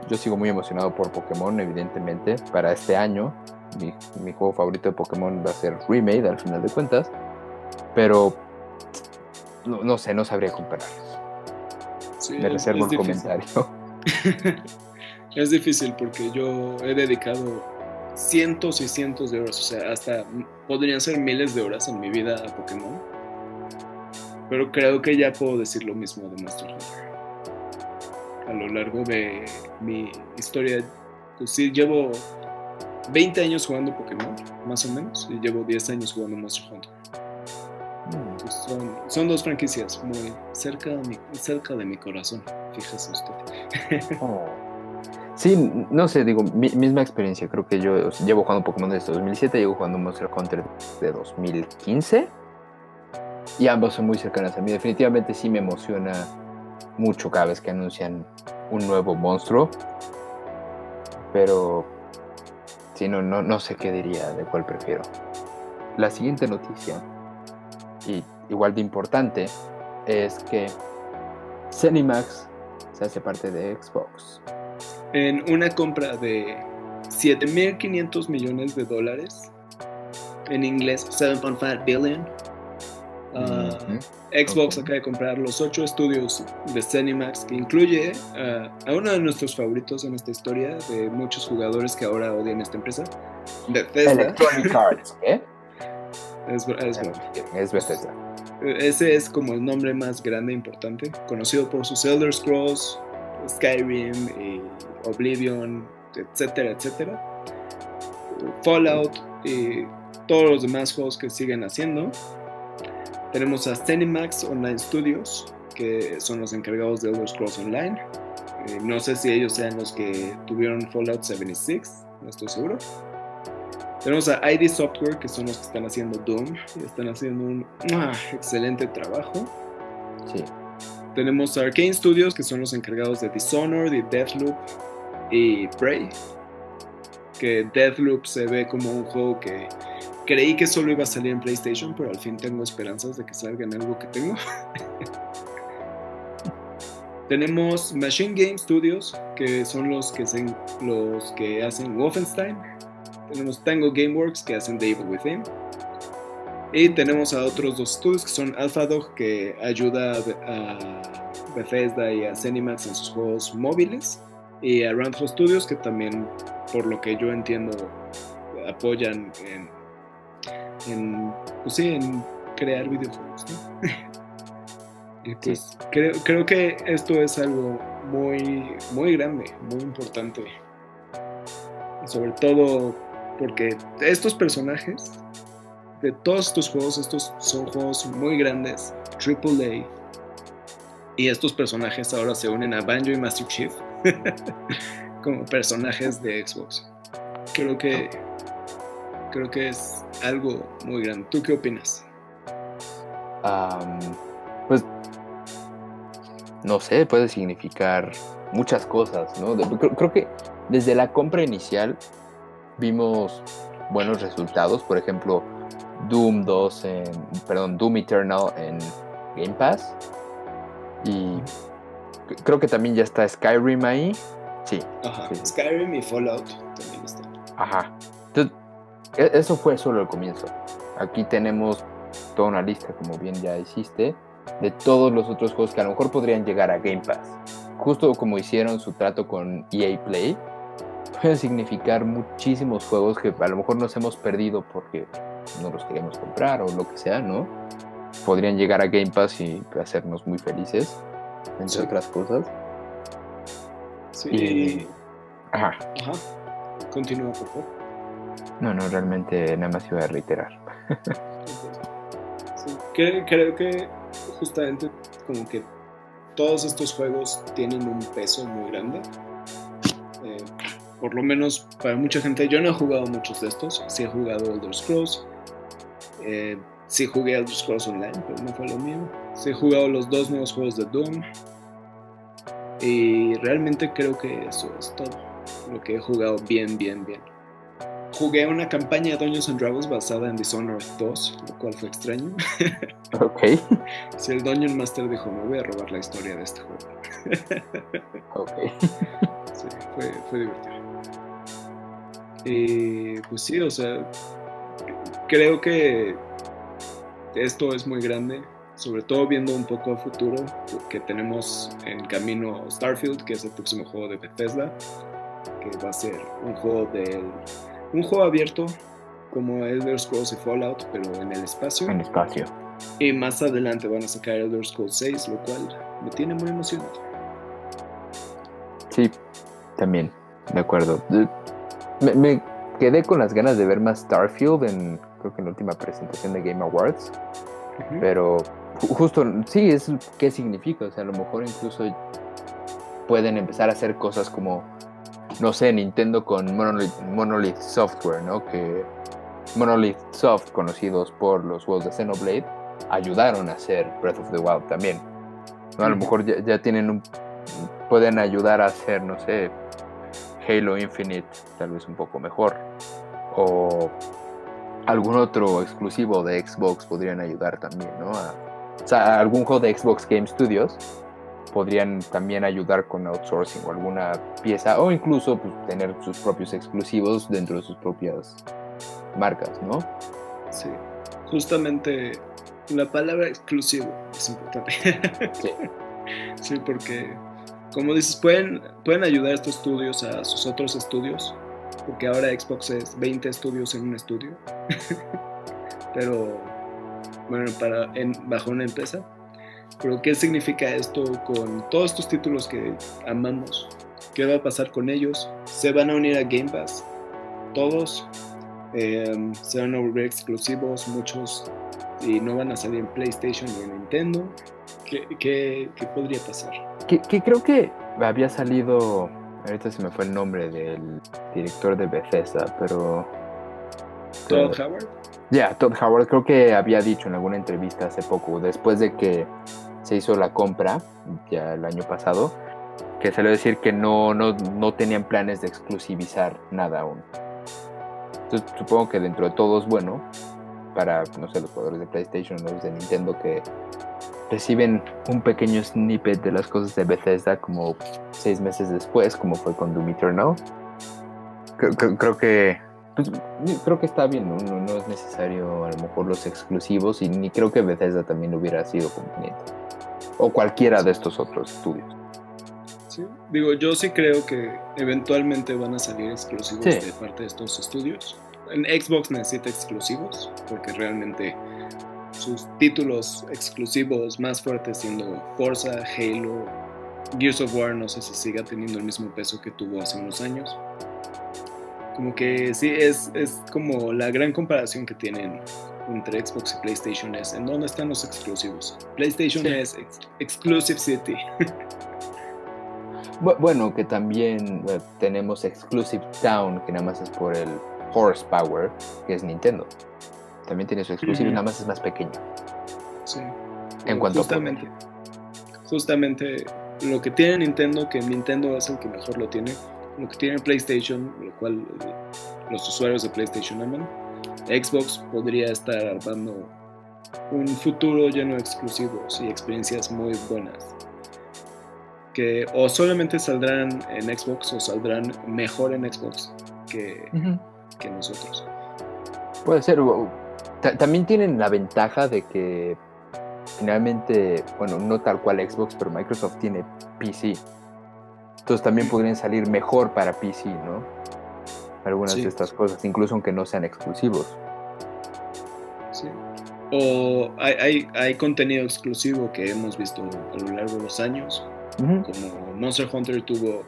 yo sigo muy emocionado por Pokémon, evidentemente, para este año. Mi, juego favorito de Pokémon va a ser Remade, al final de cuentas. Pero no, sé, no sabría comparar. Me reservo un comentario. es difícil porque yo he dedicado cientos y cientos de horas, o sea, hasta podrían ser miles de horas en mi vida a Pokémon. Pero creo que ya puedo decir lo mismo de Monster Hunter. A lo largo de mi historia, pues sí, llevo 20 años jugando Pokémon, más o menos, y llevo 10 años jugando Monster Hunter. Mm. Pues son, son, dos franquicias muy cerca de mi, cerca de mi corazón, fíjese usted. Oh. Sí, no sé, digo, misma experiencia. Creo que yo llevo jugando Pokémon desde 2007, llevo jugando Monster Hunter de 2015. Y ambos son muy cercanos a mí. Definitivamente sí me emociona mucho cada vez que anuncian un nuevo monstruo. Pero sí, no, no, no sé qué diría de cuál prefiero. La siguiente noticia, y igual de importante, es que Cenimax se hace parte de Xbox. En una compra de 7.500 millones de dólares, en inglés 7.5 billion, Ah, Xbox acaba de comprar los ocho estudios de Cinemax, que incluye ah, a uno de nuestros favoritos en esta historia, de muchos jugadores que ahora odian esta empresa, Bethesda. Electronic Arts, ¿eh? Es, es, es Bethesda. Ese es como el nombre más grande e importante, conocido por sus Elder Scrolls, Skyrim, y Oblivion, etcétera, etcétera. Fallout y todos los demás juegos que siguen haciendo. Tenemos a Cinemax Online Studios, que son los encargados de Elder Scrolls Online. Eh, no sé si ellos sean los que tuvieron Fallout 76, no estoy seguro. Tenemos a ID Software, que son los que están haciendo Doom, y están haciendo un ah, excelente trabajo. Sí. Tenemos a Arcane Studios, que son los encargados de Dishonored, de Deathloop y Prey. Que Deathloop se ve como un juego que Creí que solo iba a salir en PlayStation, pero al fin tengo esperanzas de que salga en algo que tengo. Tenemos Machine Game Studios, que son los que, los que hacen Wolfenstein. Tenemos Tango Gameworks, que hacen The Evil Within. Y tenemos a otros dos estudios, que son AlphaDog, que ayuda a Bethesda y a Cinemax en sus juegos móviles. Y a Roundhouse Studios, que también, por lo que yo entiendo, apoyan en en, pues sí, en crear videojuegos. Pues, creo, creo que esto es algo muy, muy grande, muy importante. Sobre todo porque estos personajes, de todos estos juegos, estos son juegos muy grandes, AAA, y estos personajes ahora se unen a Banjo y Master Chief como personajes de Xbox. Creo que creo que es algo muy grande. ¿Tú qué opinas? pues no sé, puede significar muchas cosas, ¿no? creo, que desde la compra inicial vimos buenos resultados, por ejemplo, Doom 2 en, perdón, Doom Eternal en Game Pass y creo que también ya está Skyrim ahí. Sí. Ajá. Skyrim y Fallout también están. Ajá. Entonces, eso fue solo el comienzo. Aquí tenemos toda una lista, como bien ya hiciste, de todos los otros juegos que a lo mejor podrían llegar a Game Pass. Justo como hicieron su trato con EA Play, puede significar muchísimos juegos que a lo mejor nos hemos perdido porque no los queremos comprar o lo que sea, ¿no? Podrían llegar a Game Pass y hacernos muy felices, entre otras cosas. Sí. Ajá. Ajá. Continúa, por favor. No, no, realmente nada más iba a reiterar. creo, que justamente como que todos estos juegos tienen un peso muy grande. Eh, por lo menos para mucha gente, yo no he jugado muchos de estos. Sí he jugado Elder Scrolls. Eh, sí jugué Elder Scrolls Online, pero no fue lo mío. Sí he jugado los dos nuevos juegos de Doom. Y realmente creo que eso es todo. Lo que he jugado bien, bien, bien. Jugué una campaña de Dungeons and Dragons basada en Dishonored 2, lo cual fue extraño. Ok. Si el Dungeon Master dijo, me voy a robar la historia de este juego. ok. Sí, fue, fue divertido. Y pues sí, o sea, creo que esto es muy grande, sobre todo viendo un poco a futuro, que tenemos en camino Starfield, que es el próximo juego de Bethesda, que va a ser un juego del un juego abierto como Elder Scrolls y Fallout, pero en el espacio. En espacio. Y más adelante van a sacar Elder Scrolls 6, lo cual me tiene muy emocionado. Sí, también, de acuerdo. Me, quedé con las ganas de ver más Starfield en, creo que en la última presentación de Game Awards. Pero justo, sí, es qué significa. O sea, a lo mejor incluso pueden empezar a hacer cosas como, no sé, Nintendo con Monolith, Software, ¿no? Que Monolith Soft, conocidos por los juegos de Xenoblade, ayudaron a hacer Breath of the Wild también. ¿no? A lo mejor ya, tienen un. pueden ayudar a hacer, no sé, Halo Infinite tal vez un poco mejor. O algún otro exclusivo de Xbox podrían ayudar también, ¿no? o sea, algún juego de Xbox Game Studios podrían también ayudar con outsourcing o alguna pieza o incluso pues, tener sus propios exclusivos dentro de sus propias marcas, ¿no? Sí, justamente la palabra exclusivo es importante. Sí. sí, porque como dices, pueden, pueden ayudar estos estudios a sus otros estudios, porque ahora Xbox es 20 estudios en un estudio. Pero bueno, para bajo una empresa. Pero ¿qué significa esto con todos estos títulos que amamos? ¿Qué va a pasar con ellos? ¿Se van a unir a Game Pass? Todos em, se van a volver exclusivos, muchos y no van a salir en PlayStation ni en Nintendo. ¿Qué, qué, qué podría pasar? Que, que, creo que había salido, ahorita se me fue el nombre del director de Bethesda, pero... Todd Howard. Ya, Todd Howard creo que había dicho en alguna entrevista hace poco, después de que se hizo la compra, ya el año pasado, que salió a decir que no, no, no tenían planes de exclusivizar nada aún. Entonces supongo que dentro de todo es bueno para, no sé, los jugadores de PlayStation o los de Nintendo que reciben un pequeño snippet de las cosas de Bethesda como seis meses después, como fue con Doom Eternal. Creo, que pues, creo que está bien, ¿no? ¿no? es necesario a lo mejor los exclusivos y ni creo que Bethesda también hubiera sido conveniente. O cualquiera de estos otros estudios. Sí, digo, yo sí creo que eventualmente van a salir exclusivos de parte de estos estudios. En Xbox necesita exclusivos porque realmente sus títulos exclusivos más fuertes siendo Forza, Halo, Gears of War, no sé si siga teniendo el mismo peso que tuvo hace unos años. Como que sí, es, es como la gran comparación que tienen entre Xbox y PlayStation es en dónde están los exclusivos. PlayStation es Exclusive City. bueno, que también eh, tenemos Exclusive Town, que nada más es por el horsepower, que es Nintendo. También tiene su exclusivo y nada más es más pequeño. Sí. En cuanto justamente, justamente lo que tiene Nintendo, que Nintendo es el que mejor lo tiene, lo que tiene PlayStation, lo cual eh, los usuarios de PlayStation aman, Xbox podría estar armando un futuro lleno de exclusivos y experiencias muy buenas. Que o solamente saldrán en Xbox o saldrán mejor en Xbox que, que nosotros. Puede ser. También tienen la ventaja de que finalmente, bueno, no tal cual Xbox, pero Microsoft tiene PC. Entonces también podrían salir mejor para PC, ¿no? Algunas de estas cosas, incluso aunque no sean exclusivos. Sí. O hay, hay, contenido exclusivo que hemos visto a lo largo de los años, como Monster Hunter tuvo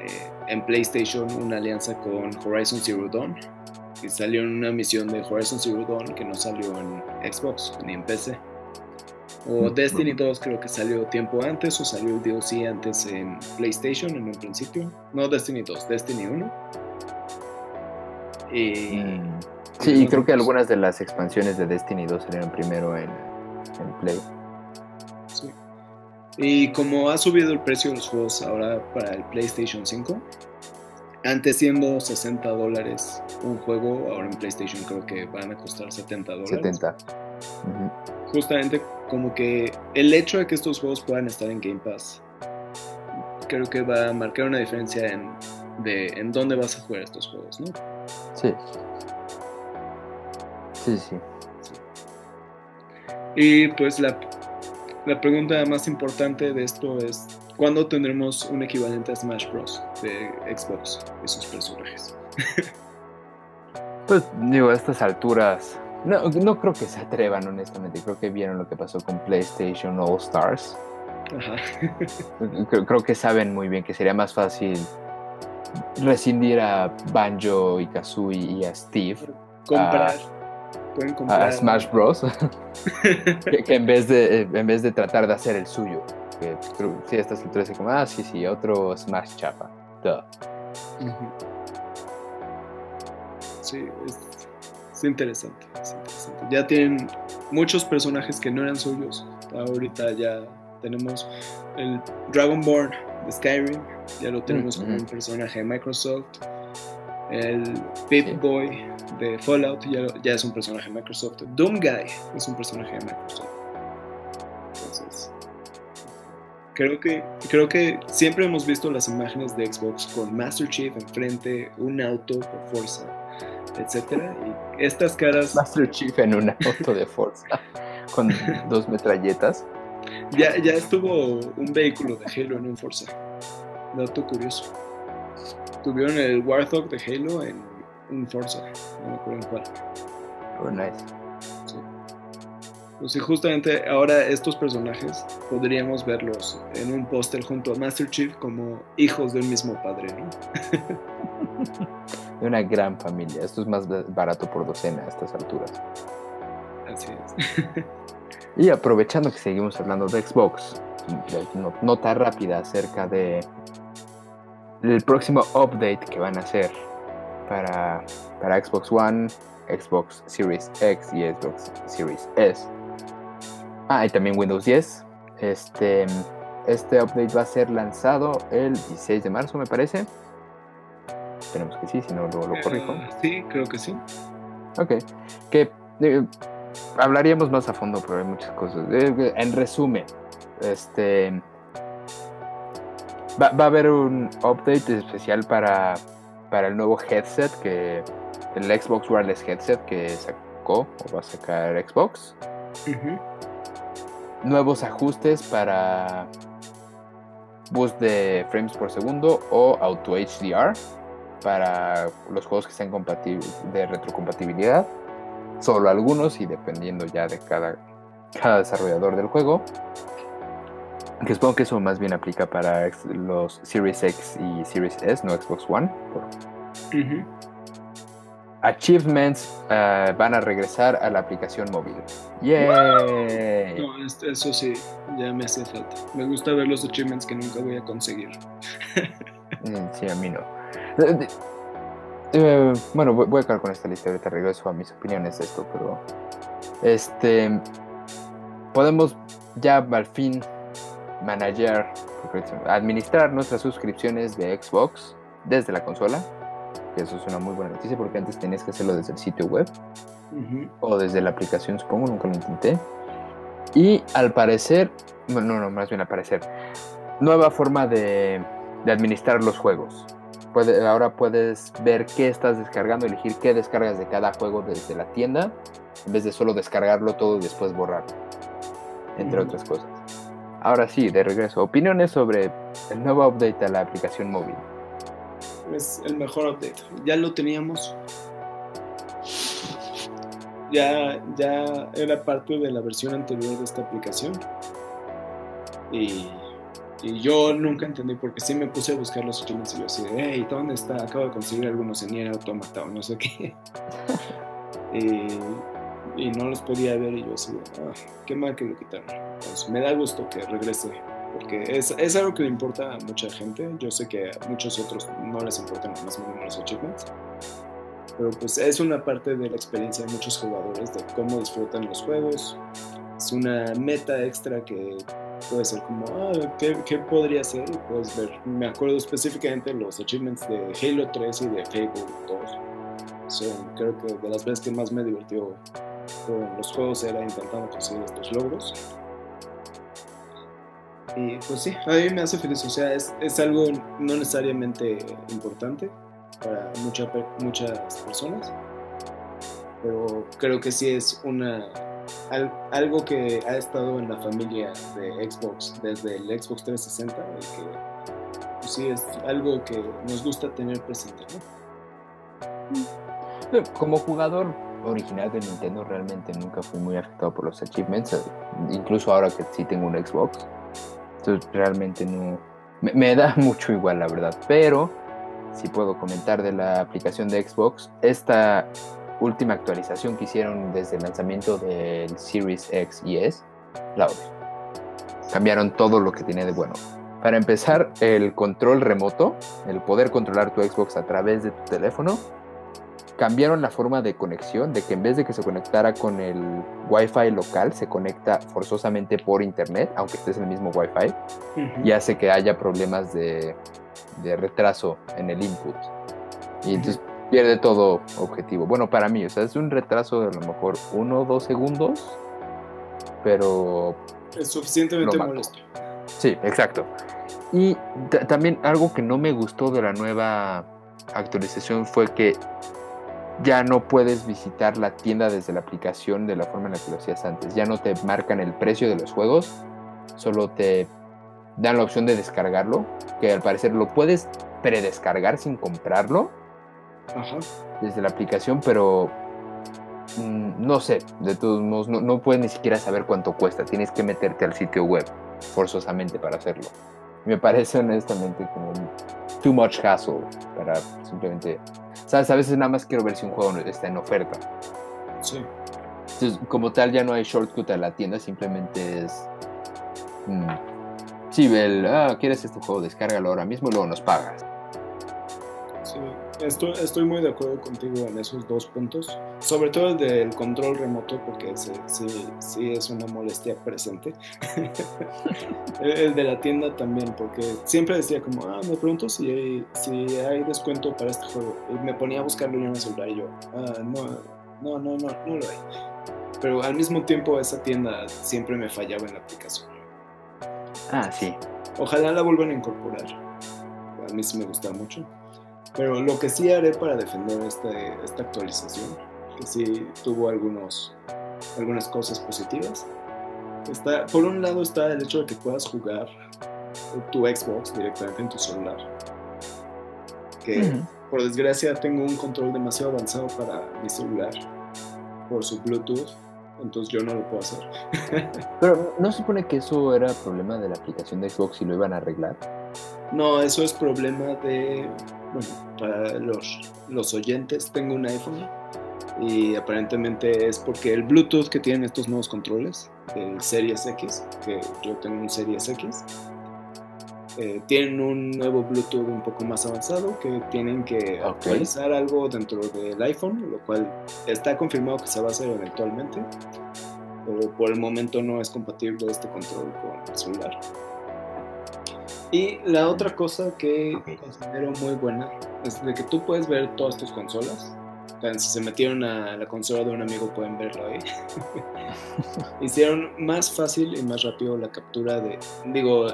eh, en PlayStation una alianza con Horizon Zero Dawn y salió en una misión de Horizon Zero Dawn que no salió en Xbox ni en PC. O Destiny 2 creo que salió tiempo antes o salió el DLC antes en PlayStation en un principio. No Destiny 2, Destiny 1. Y, mm. Sí, y creo que algunas de las expansiones de Destiny 2 salieron primero en, en Play. Sí. Y como ha subido el precio de los juegos ahora para el PlayStation 5, antes siendo 60 dólares un juego, ahora en PlayStation creo que van a costar 70 dólares. 70. Justamente como que el hecho de que estos juegos puedan estar en Game Pass, creo que va a marcar una diferencia en, de, en dónde vas a jugar estos juegos, ¿no? Sí. Sí, sí. Y pues la, la pregunta más importante de esto es, ¿Cuándo tendremos un equivalente a Smash Bros. de Xbox y sus personajes? pues digo, a estas alturas, no, no creo que se atrevan honestamente, creo que vieron lo que pasó con PlayStation All Stars. Ajá. creo, que saben muy bien que sería más fácil rescindir a Banjo y Kazooie y a Steve. Comprar. pueden comprar. A Smash Bros. que, que en, vez de, en vez de tratar de hacer el suyo. Que si estas alturas como, ah, sí, sí, otro Smash chapa. Duh. Sí, es, es interesante, es interesante. Ya tienen muchos personajes que no eran suyos. Ahorita ya tenemos el Dragonborn de Skyrim, ya lo tenemos como ujú. un personaje de Microsoft. El Pip Sí. Boy de Fallout ya, ya es un personaje de Microsoft. Doom Guy es un personaje de Microsoft. Entonces, creo que, creo que siempre hemos visto las imágenes de Xbox con Master Chief enfrente, un auto por fuerza, etcétera. Y estas caras Master Chief en una auto de Forza con dos metralletas. ya, ya estuvo un vehículo de Halo en un Forza. Dato curioso. Tuvieron el Warthog de Halo en un Forza, no me acuerdo en cuál. Oh, nice. Sí. Pues sí, justamente ahora estos personajes podríamos verlos en un póster junto a Master Chief como hijos de un mismo padre, ¿no? De una gran familia. Esto es más ba- barato por docena a estas alturas. Así es. Y aprovechando que seguimos hablando de Xbox, nota rápida acerca de el próximo update que van a hacer para, para Xbox One, Xbox Series X y Xbox Series S. Ah, y también Windows 10. Este, este update va a ser lanzado el 16 de marzo, me parece. Esperemos que sí, si no lo, lo corrijo. Eh, sí, creo que sí. Ok, que eh, hablaríamos más a fondo, pero hay muchas cosas. Eh, en resumen, este va, va a haber un update especial para, para el nuevo headset que el Xbox Wireless Headset que sacó o va a sacar Xbox. Nuevos ajustes para boost de frames por segundo o auto HDR para los juegos que sean compatibles de retrocompatibilidad. Solo algunos y dependiendo ya de cada, cada desarrollador del juego. Que supongo que eso más bien aplica para los Series X y Series S, no Xbox One. por- Ujú. Achievements eh, van a regresar a la aplicación móvil. ¡Yay! No, es- eso sí, ya me hace falta. Me gusta ver los achievements que nunca voy a conseguir. Mm, Sí, a mí no. Eh, eh, bueno, voy, voy a acabar con esta lista, ahorita regreso a mis opiniones de esto, pero este podemos ya al fin manager, administrar nuestras suscripciones de Xbox desde la consola, que eso es una muy buena noticia porque antes tenías que hacerlo desde el sitio web o desde la aplicación, supongo, nunca lo intenté. Y al parecer, bueno, no, no, más bien al parecer, nueva forma de, de administrar los juegos. Puede, ahora puedes ver qué estás descargando, elegir qué descargas de cada juego desde la tienda, en vez de solo descargarlo todo y después borrarlo, entre otras cosas. Ahora sí, de regreso, opiniones sobre el nuevo update a la aplicación móvil. Es el mejor update. Ya lo teníamos. Ya, ya era parte de la versión anterior de esta aplicación. Y, y yo nunca entendí porque sí me puse a buscar los achievements y yo así de, hey, ¿dónde está? Acabo de conseguir algunos en Nier Automata o no sé qué. y, y no los podía ver y yo así de, ah, qué mal que lo quitaron. Pues me da gusto que regrese porque es, es algo que le importa a mucha gente. Yo sé que a muchos otros no les importan más o menos los achievements. Pero pues es una parte de la experiencia de muchos jugadores de cómo disfrutan los juegos. Es una meta extra que puede ser como, ah, ¿qué, qué podría ser? Y puedes ver. Me acuerdo específicamente los achievements de Halo 3 y de Fable 2. Son creo que de las veces que más me divirtió con los juegos era intentando conseguir estos logros. Y pues sí, a mí me hace feliz. O sea, es, es algo no necesariamente importante para mucha, muchas personas, pero creo que sí es una al- algo que ha estado en la familia de Xbox desde el Xbox 360 y que pues sí es algo que nos gusta tener presente. Como jugador original de Nintendo realmente nunca fui muy afectado por los achievements, eh, incluso ahora que sí tengo un Xbox. Entonces realmente no... Me da mucho igual la verdad, pero si puedo comentar de la aplicación de Xbox, esta última actualización que hicieron desde el lanzamiento del Series X y S, la Cambiaron todo lo que tenía de bueno. Para empezar, el control remoto, el poder controlar tu Xbox a través de tu teléfono, cambiaron la forma de conexión, de que en vez de que se conectara con el Wi-Fi local, se conecta forzosamente por internet, aunque estés en el mismo Wi-Fi, y hace que haya problemas de, retraso en el input. Y entonces pierde todo objetivo. Bueno, para mí, o sea, es un retraso de a lo mejor uno o dos segundos, pero... Es suficientemente molesto. Sí, exacto. Y también algo que no me gustó de la nueva actualización fue que ya no puedes visitar la tienda desde la aplicación de la forma en la que lo hacías antes. Ya no te marcan el precio de los juegos, solo te dan la opción de descargarlo, que al parecer lo puedes predescargar sin comprarlo desde la aplicación, pero mm, no sé, de todos modos, no, no puedes ni siquiera saber cuánto cuesta. Tienes que meterte al sitio web forzosamente para hacerlo. Me parece honestamente como too much hassle para simplemente ¿Sabes? A veces nada más quiero ver si un juego está en oferta. Sí. Entonces, como tal, ya no hay shortcut a la tienda, simplemente es. Mm, sí, el, ah, ¿quieres este juego? Descárgalo ahora mismo y luego nos pagas. Sí, estoy, estoy muy de acuerdo contigo en esos dos puntos. Sobre todo el del control remoto, porque sí, sí, es una molestia presente. el de la tienda también, porque siempre decía como, ah, me pregunto si hay, si hay descuento para este juego. Y me ponía a buscarlo en el celular y yo, ah, no, no, no, no, no lo hay. Pero al mismo tiempo esa tienda siempre me fallaba en la aplicación. Ah, sí. Ojalá la vuelvan a incorporar. A mí sí me gusta mucho. Pero lo que sí haré para defender este, esta actualización, que sí tuvo algunos, algunas cosas positivas, está, por un lado está el hecho de que puedas jugar tu Xbox directamente en tu celular. Que por desgracia tengo un control demasiado avanzado para mi celular por su Bluetooth, entonces yo no lo puedo hacer. Pero ¿no supone que eso era problema de la aplicación de Xbox y lo iban a arreglar? No, eso es problema de bueno, para los, los oyentes, tengo un iPhone y aparentemente es porque el Bluetooth que tienen estos nuevos controles, el Series X, que yo tengo un Series X, eh, tienen un nuevo Bluetooth un poco más avanzado que tienen que actualizar algo dentro del iPhone, lo cual está confirmado que se va a hacer eventualmente, pero por el momento no es compatible este control con el celular. Y la otra cosa que considero muy buena es de que tú puedes ver todas tus consolas. si se metieron a la consola de un amigo pueden verlo ahí. Hicieron más fácil y más rápido la captura de, digo,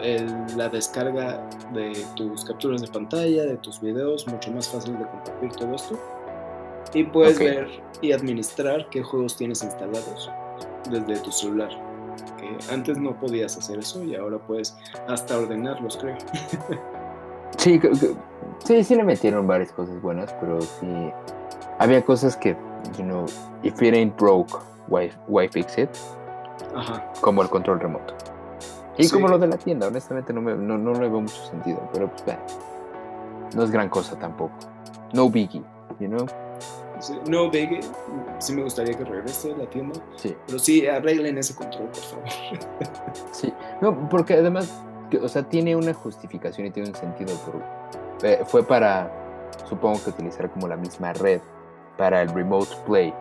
la descarga de tus capturas de pantalla, de tus videos, mucho más fácil de compartir todo esto. Y puedes ver y administrar qué juegos tienes instalados desde tu celular antes no podías hacer eso y ahora puedes hasta ordenarlos, creo. sí, sí, sí le metieron varias cosas buenas, pero sí había cosas que, you know, if it ain't broke, why, fix it? Ajá. Como el control remoto. Y como lo de la tienda, honestamente no, me, no, no le veo mucho sentido, pero pues, no es gran cosa tampoco. No biggie, you know? No Big, sí me gustaría que regrese la tienda. Pero sí, arreglen ese control, por favor. sí, no, porque además, o sea, tiene una justificación y tiene un sentido. Eh, fue para, supongo que utilizar como la misma red para el remote play.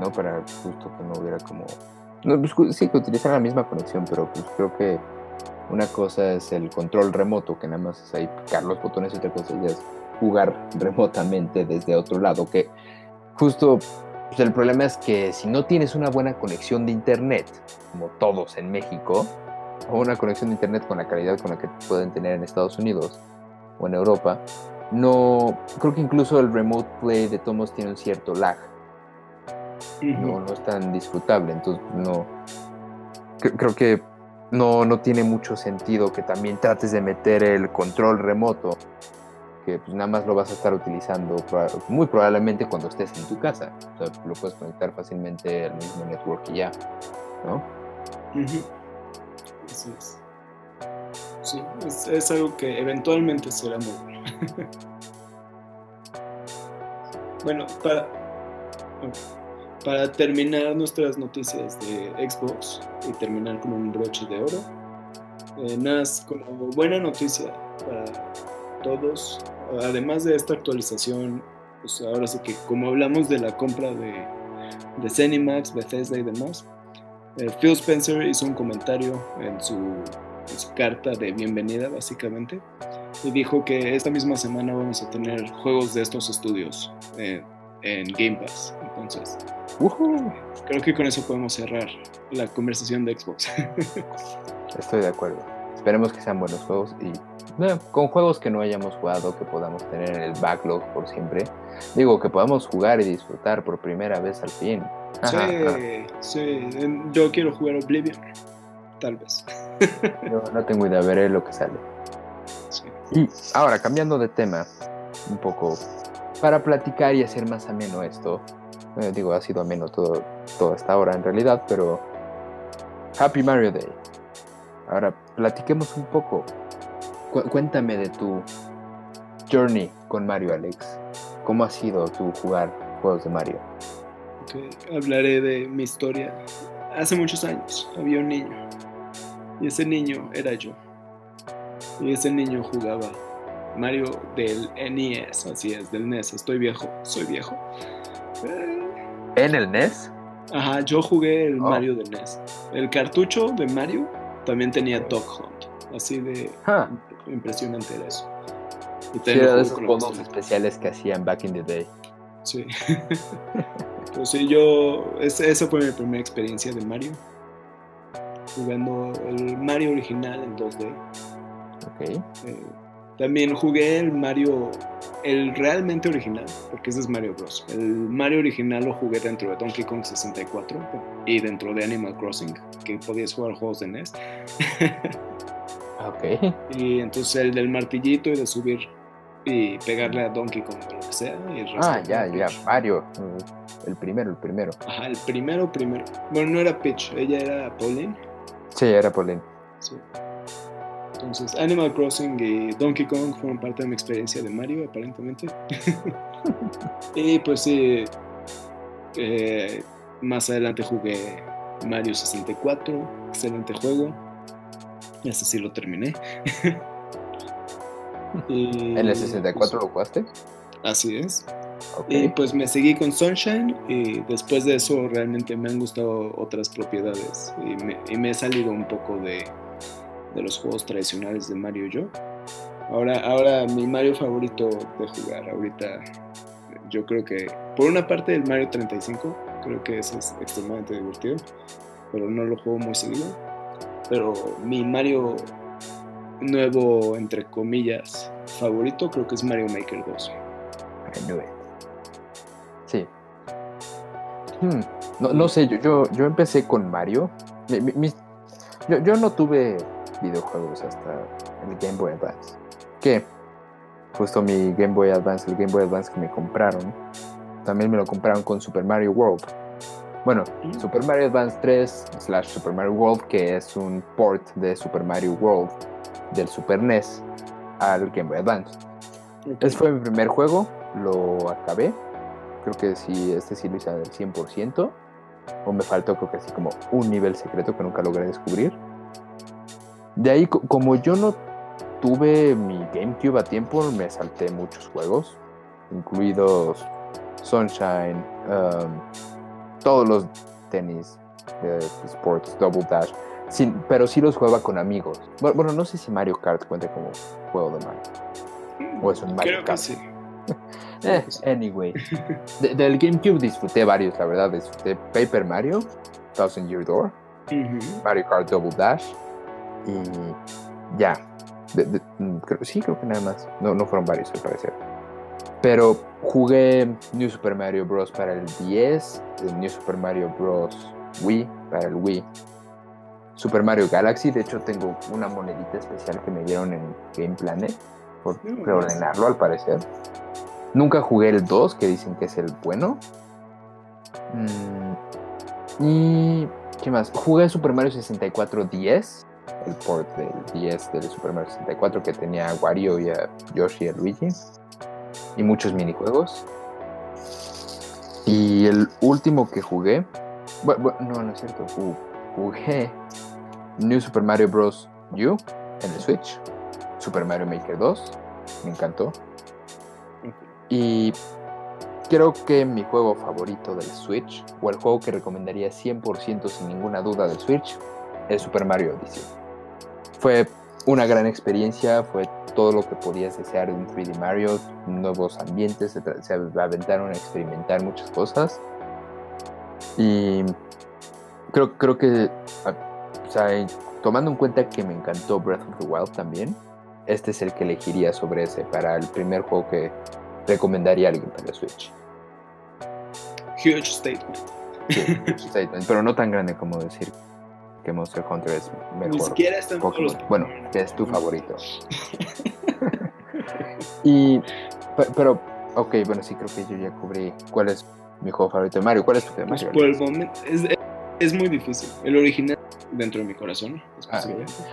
¿No? Para justo que no hubiera como. No, pues, sí, que utilizara la misma conexión, pero pues creo que una cosa es el control remoto, que nada más es ahí picar los botones y otra cosa ya es jugar remotamente desde otro lado, que justo pues, el problema es que si no tienes una buena conexión de internet, como todos en México, o una conexión de internet con la calidad con la que pueden tener en Estados Unidos o en Europa, no creo que incluso el remote play de Tomos tiene un cierto lag. No, no es tan disfrutable, entonces no creo que no, no tiene mucho sentido que también trates de meter el control remoto que pues nada más lo vas a estar utilizando muy probablemente cuando estés en tu casa. O sea, lo puedes conectar fácilmente al mismo network y ya, ¿no? Así es. Sí, es, algo que eventualmente será bueno. Bueno, para, para terminar nuestras noticias de Xbox y terminar con un broche de oro, eh, nada, como buena noticia para todos, además de esta actualización, pues ahora sí que como hablamos de la compra de, de Zenimax, Bethesda y demás, eh, Phil Spencer hizo un comentario en su, en su carta de bienvenida básicamente y dijo que esta misma semana vamos a tener juegos de estos estudios eh, en Game Pass. Entonces, creo que con eso podemos cerrar la conversación de Xbox. Estoy de acuerdo. Esperemos que sean buenos juegos y con juegos que no hayamos jugado, que podamos tener en el backlog por siempre. Digo, que podamos jugar y disfrutar por primera vez al fin. sí, sí. Yo quiero jugar Oblivion. Tal vez. Yo no tengo idea, veré lo que sale. Y ahora, cambiando de tema, un poco, para platicar y hacer más ameno esto, eh, digo, ha sido ameno todo, toda esta hora en realidad, pero Happy Mario Day. Ahora, platiquemos un poco. cuéntame de tu journey con Mario, Alex. ¿Cómo ha sido tu jugar juegos de Mario? Hablaré de mi historia. Hace muchos años había un niño. Y ese niño era yo. Y ese niño jugaba Mario del NES, así es, del NES. Estoy viejo, soy viejo. ¿En el NES? Ajá, yo jugué el oh. Mario del NES. El cartucho de Mario también tenía Dog Hunt. Así de impresionante era eso. Y sí, era de esos fondos especiales que hacían back in the day. Sí. pues sí, yo. esa fue mi primera experiencia de Mario. Jugando el Mario original en 2D. Eh, también jugué el Mario, el realmente original, porque ese es Mario Bros. El Mario original lo jugué dentro de Donkey Kong 64 y dentro de Animal Crossing, que podías jugar juegos de NES. ok. Y entonces el del martillito y de subir y pegarle a Donkey Kong o lo que sea. ah, ya, ya, Mario. El primero, el primero. Ajá, el primero, primero. Bueno, no era Peach, ella era Pauline. Sí, era Pauline. Sí. Entonces, Animal Crossing y Donkey Kong fueron parte de mi experiencia de Mario, aparentemente. y pues sí, eh, más adelante jugué Mario 64, excelente juego. Y hasta sí lo terminé. ¿En el 64 lo jugaste? Así es. Y pues me seguí con Sunshine y después de eso realmente me han gustado otras propiedades y me he salido un poco de, de los juegos tradicionales de Mario yo. Ahora, ahora mi Mario favorito de jugar ahorita, yo creo que por una parte el Mario 35, creo que ese es extremadamente divertido, pero no lo juego muy seguido. Pero mi Mario nuevo, entre comillas, favorito creo que es Mario Maker 2. Sí. Hmm, no, no, sé, yo, yo, empecé con Mario. yo, yo no tuve videojuegos hasta el Game Boy Advance. Que justo mi Game Boy Advance, el Game Boy Advance que me compraron, también me lo compraron con Super Mario World. Bueno, mm. Super Mario Advance 3 slash Super Mario World, que es un port de Super Mario World del Super NES al Game Boy Advance. Ese fue mi primer juego, lo acabé. Creo que sí, este sí lo hice al 100%. O me faltó creo que así como un nivel secreto que nunca logré descubrir. De ahí, como yo no tuve mi GameCube a tiempo, me salté muchos juegos, incluidos Sunshine, um, todos los tenis, sports, Double Dash, pero sí los jugaba con amigos. Bueno, no sé si Mario Kart cuenta como juego de Mario. O es un Mario Kart. eh, anyway, del GameCube disfruté varios, la verdad. Disfruté Paper Mario, Thousand Year Door, Mario Kart Double Dash, y ya. Mm, sí, creo que nada más. No, no fueron varios al parecer. Pero jugué New Super Mario Bros. para el 10, New Super Mario Bros. Wii para el Wii. Super Mario Galaxy, de hecho tengo una monedita especial que me dieron en Game Planet por preordenarlo al parecer. Nunca jugué el 2, que dicen que es el bueno. Mm, y ¿qué más? Jugué Super Mario 64 10 el port del 10 del Super Mario 64 que tenía a Wario y a Yoshi y a Luigi y muchos minijuegos. Y el último que jugué, bueno, no, no es cierto, jugué New Super Mario Bros. U en el Switch, Super Mario Maker 2, me encantó. Y creo que mi juego favorito del Switch, o el juego que recomendaría 100% sin ninguna duda del Switch, es Super Mario Odyssey. Fue una gran experiencia, fue todo lo que podías desear de un 3D Mario, nuevos ambientes, se, aventaron a experimentar muchas cosas. Y creo, creo que, o sea, tomando en cuenta que me encantó Breath of the Wild también, este es el que elegiría sobre ese para el primer juego que recomendaría a alguien para el Switch. Huge statement. huge statement, pero no tan grande como decir que Monster Hunter es mejor. Ni siquiera está Bueno, que es tu favorito. y, pero, ok, bueno, sí creo que yo ya cubrí cuál es mi juego favorito de Mario. ¿Cuál es tu tema? Pues por el momento es, es, muy difícil. El original dentro de mi corazón. Ah,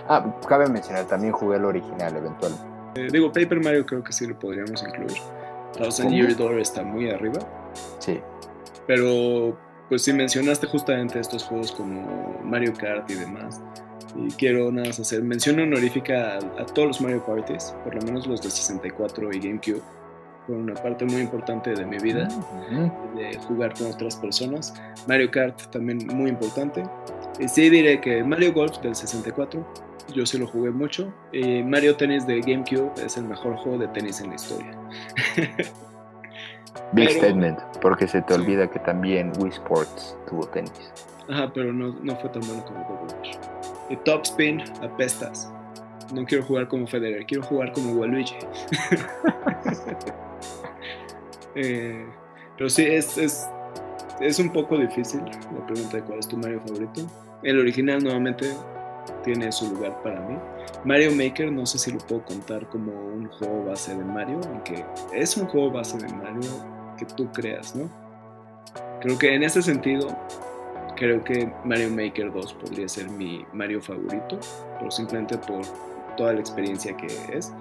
ah, cabe mencionar, también jugué el original eventualmente. Eh, digo, Paper Mario creo que sí lo podríamos incluir. Thousand Year Door está muy arriba. Sí. Pero pues si mencionaste justamente estos juegos como Mario Kart y demás, y quiero nada más hacer mención honorífica a, todos los Mario Parties, por lo menos los de 64 y GameCube. Fue una parte muy importante de mi vida, de jugar con otras personas. Mario Kart también muy importante. Y sí diré que Mario Golf del 64, yo sí lo jugué mucho. Y Mario Tennis de GameCube es el mejor juego de tenis en la historia. Big statement, porque se te olvida que también Wii Sports tuvo tenis. Ajá, pero no, no fue tan bueno como Overwatch. Y Top Spin, apestas. No quiero jugar como Federer, quiero jugar como Waluigi. eh, pero sí, es, es, es un poco difícil la pregunta de cuál es tu Mario favorito. El original nuevamente tiene su lugar para mí. Mario Maker no sé si lo puedo contar como un juego base de Mario, aunque es un juego base de Mario que tú creas, ¿no? Creo que en ese sentido, creo que Mario Maker 2 podría ser mi Mario favorito, pero simplemente por toda la experiencia que es.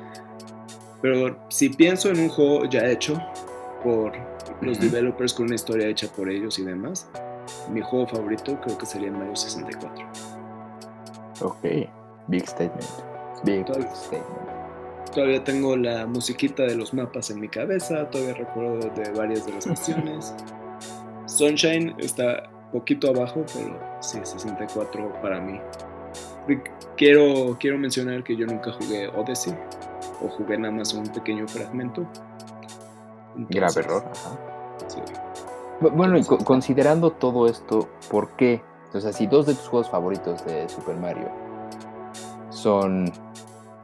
Pero si pienso en un juego ya hecho por los developers con una historia hecha por ellos y demás, mi juego favorito creo que sería Mario 64. Ok, big statement. Big statement. Todavía tengo la musiquita de los mapas en mi cabeza, todavía recuerdo de varias de las misiones. Sunshine está poquito abajo, pero sí, 64 para mí. Quiero, quiero mencionar que yo nunca jugué Odyssey, o jugué nada más un pequeño fragmento. Grave error, ajá. Sí. Bueno, y considerando todo esto, ¿por qué? Sea, si dos de tus juegos favoritos de Super Mario son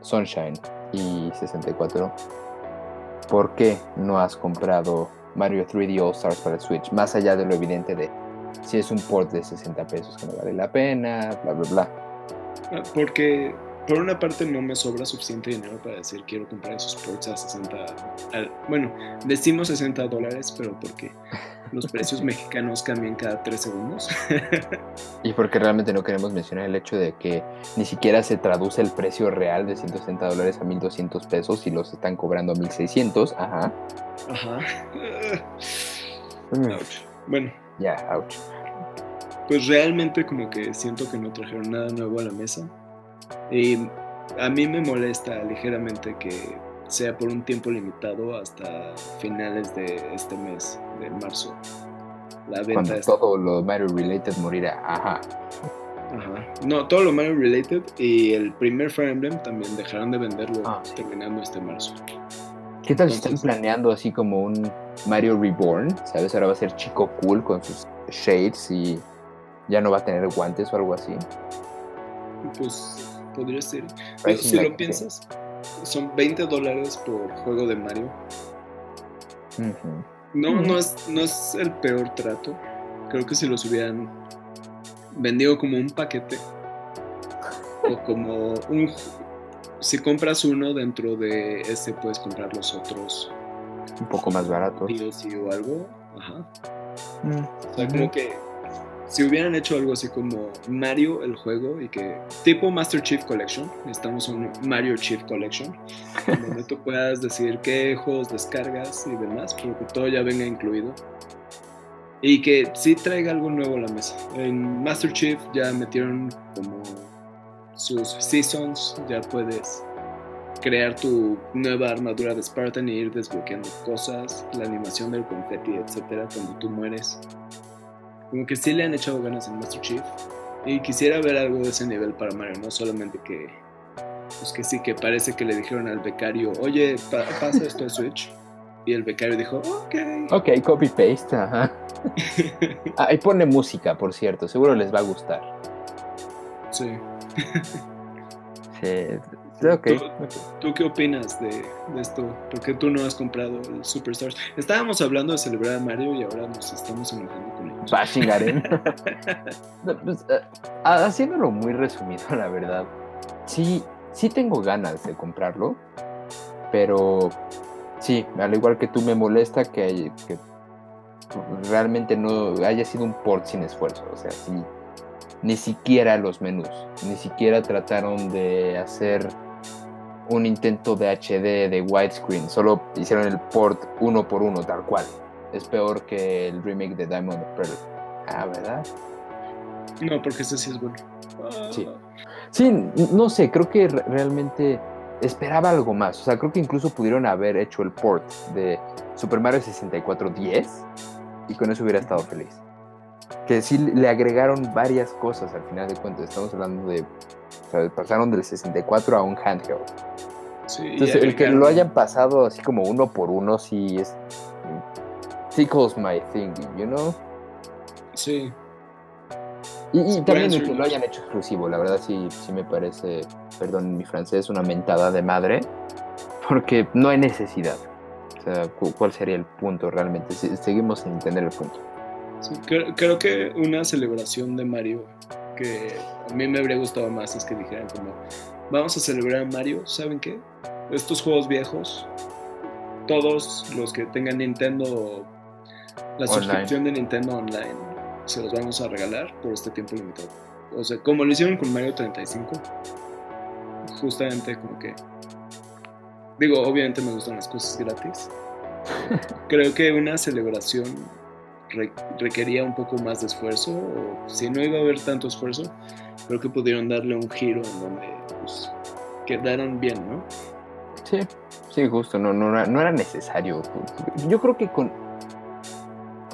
Sunshine y 64, ¿por qué no has comprado Mario 3D All Stars para Switch? Más allá de lo evidente de si es un port de 60 pesos que no vale la pena, bla, bla, bla. Ah, porque por una parte no me sobra suficiente dinero para decir quiero comprar esos ports a 60, bueno, decimos 60 dólares, pero porque los precios mexicanos cambian cada 3 segundos. y porque realmente no queremos mencionar el hecho de que ni siquiera se traduce el precio real de 160 dólares a 1200 pesos y los están cobrando a 1600, ajá. Ajá. Mm. ouch. Bueno. Ya, ouch. Pues realmente como que siento que no trajeron nada nuevo a la mesa y a mí me molesta ligeramente que sea por un tiempo limitado hasta finales de este mes, de marzo. La venta Cuando todo lo Mario Related morirá, ajá. Ajá. No, todo lo Mario Related y el primer Fire Emblem también dejarán de venderlo ah, terminando este marzo. ¿Qué tal si están planeando así como un Mario Reborn? ¿Sabes? Ahora va a ser chico cool con sus shades y ya no va a tener guantes o algo así. Pues podría ser. si lo piensas, son 20 dólares por juego de Mario. No, no, es, no es el peor trato. Creo que si los hubieran vendido como un paquete o como un... Si compras uno dentro de ese puedes comprar los otros. Un poco más baratos. o algo. Ajá. O sea, creo que si hubieran hecho algo así como Mario el juego y que tipo Master Chief Collection, estamos un Mario Chief Collection, donde tú puedas decir qué juegos descargas y demás, pero que todo ya venga incluido. Y que sí traiga algo nuevo a la mesa. En Master Chief ya metieron como sus seasons, ya puedes crear tu nueva armadura de Spartan y ir desbloqueando cosas, la animación del confetti, etcétera, cuando tú mueres. Como que sí le han echado ganas en Master Chief. Y quisiera ver algo de ese nivel para Mario, no solamente que. Pues que sí, que parece que le dijeron al becario, oye, pasa esto de Switch. Y el becario dijo, ok. Ok, copy paste, ajá. Ahí pone música, por cierto, seguro les va a gustar. Sí. sí, okay. ¿Tú, qué opinas de, esto? ¿Por qué tú no has comprado el Superstars? Estábamos hablando de celebrar a Mario y ahora nos estamos enojando con ellos. Bashing Arena. Pues, haciéndolo muy resumido, la verdad. Sí, sí tengo ganas de comprarlo, pero sí, al igual que tú me molesta que, que realmente no haya sido un port sin esfuerzo. O sea, sí, ni siquiera los menús, ni siquiera trataron de hacer un intento de HD, de widescreen, solo hicieron el port uno por uno, tal cual. Es peor que el remake de Diamond Pearl. Ah, ¿verdad? No, porque ese sí es bueno. Sí. Sí, no sé, creo que realmente esperaba algo más. O sea, creo que incluso pudieron haber hecho el port de Super Mario 64 10 y con eso hubiera estado feliz. Que sí le agregaron varias cosas al final de cuentas. Estamos hablando de. O sea, pasaron del 64 a un handheld. Sí, Entonces, el que lo hayan pasado así como uno por uno, sí es. Tickles my thinking, you know? Sí. Y, también el que lo hayan hecho exclusivo, la verdad sí, sí me parece, perdón mi francés, una mentada de madre, porque no hay necesidad. O sea, ¿cuál sería el punto realmente? Seguimos sin entender el punto. Creo, que una celebración de Mario que a mí me habría gustado más es que dijeran como, vamos a celebrar a Mario, ¿saben qué? Estos juegos viejos, todos los que tengan Nintendo, la suscripción de Nintendo Online, se los vamos a regalar por este tiempo limitado. O sea, como lo hicieron con Mario 35, justamente como que Digo, obviamente me gustan las cosas gratis. Creo que una celebración requería un poco más de esfuerzo, o si no iba a haber tanto esfuerzo, creo que pudieron darle un giro en donde pues, quedaran bien, ¿no? Sí, sí, justo, no, no, no era necesario. Yo creo que con.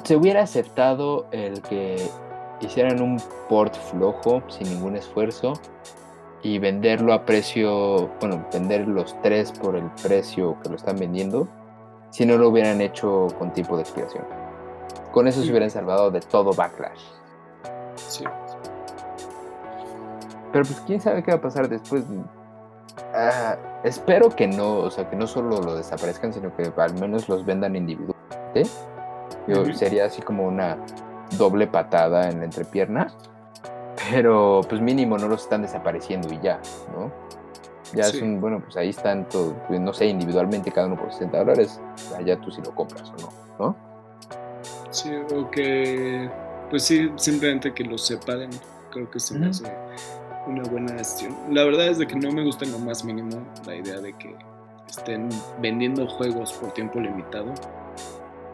Se hubiera aceptado el que hicieran un port flojo, sin ningún esfuerzo, y venderlo a precio, bueno, vender los tres por el precio que lo están vendiendo, si no lo hubieran hecho con tiempo de expiración. Con eso se hubieran salvado de todo backlash. Sí. Pero pues quién sabe qué va a pasar después. Ah, espero que no, o sea, que no solo lo desaparezcan, sino que al menos los vendan individualmente. Yo, Sería así como una doble patada en la entrepierna pero pues mínimo no los están desapareciendo y ya, ¿no? Ya es un, bueno, pues ahí están todos, pues, no sé, individualmente cada uno por 60 dólares, allá tú si lo compras o no, ¿no? Sí, o que, pues sí, simplemente que los separen, creo que se me hace una buena gestión. La verdad es de que no me gusta en lo más mínimo la idea de que estén vendiendo juegos por tiempo limitado.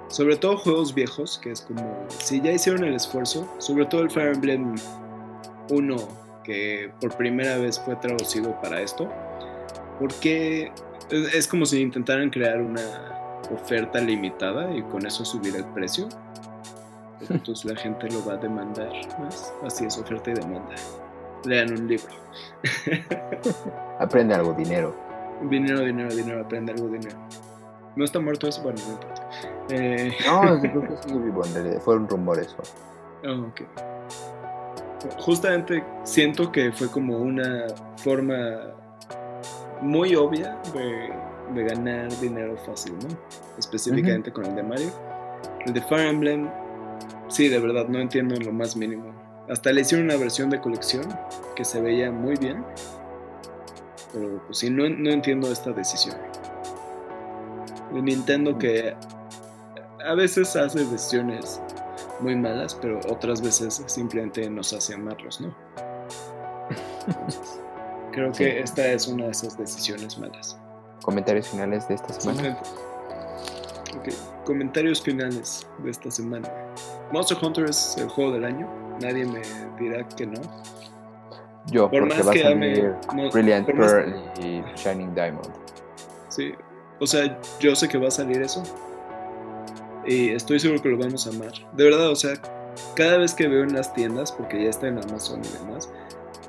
Sobre todo juegos viejos, que es como, si ya hicieron el esfuerzo, sobre todo el Fire Emblem uno que por primera vez fue traducido para esto, porque es como si intentaran crear una oferta limitada y con eso subir el precio. Entonces la gente lo va a demandar más. Así es, oferta y demanda. Lean un libro. aprende algo, dinero. Dinero, dinero, dinero, aprende algo, dinero. ¿No está muerto eso? Bueno, no importa. Eh... No, creo que sigue vivo, fue un rumor eso. Oh, ok justamente siento que fue como una forma muy obvia de, ganar dinero fácil, ¿no? Específicamente con el de Mario. El de Fire Emblem, sí, de verdad, no entiendo en lo más mínimo. Hasta le hicieron una versión de colección que se veía muy bien. Pero pues sí, no, no entiendo esta decisión. El Nintendo que a veces hace decisiones muy malas, pero otras veces simplemente nos hace amarlos, ¿no? creo que esta es una de esas decisiones malas. ¿Comentarios finales de esta semana? Okay. Comentarios finales de esta semana. Monster Hunter es el juego del año. Nadie me dirá que no. Yo, Por porque más va a que ame salir Mo- Brilliant más- Pearl y Shining Diamond. Sí. O sea, yo sé que va a salir eso. Y estoy seguro que lo vamos a amar. De verdad, o sea, cada vez que veo en las tiendas, porque ya está en Amazon y demás,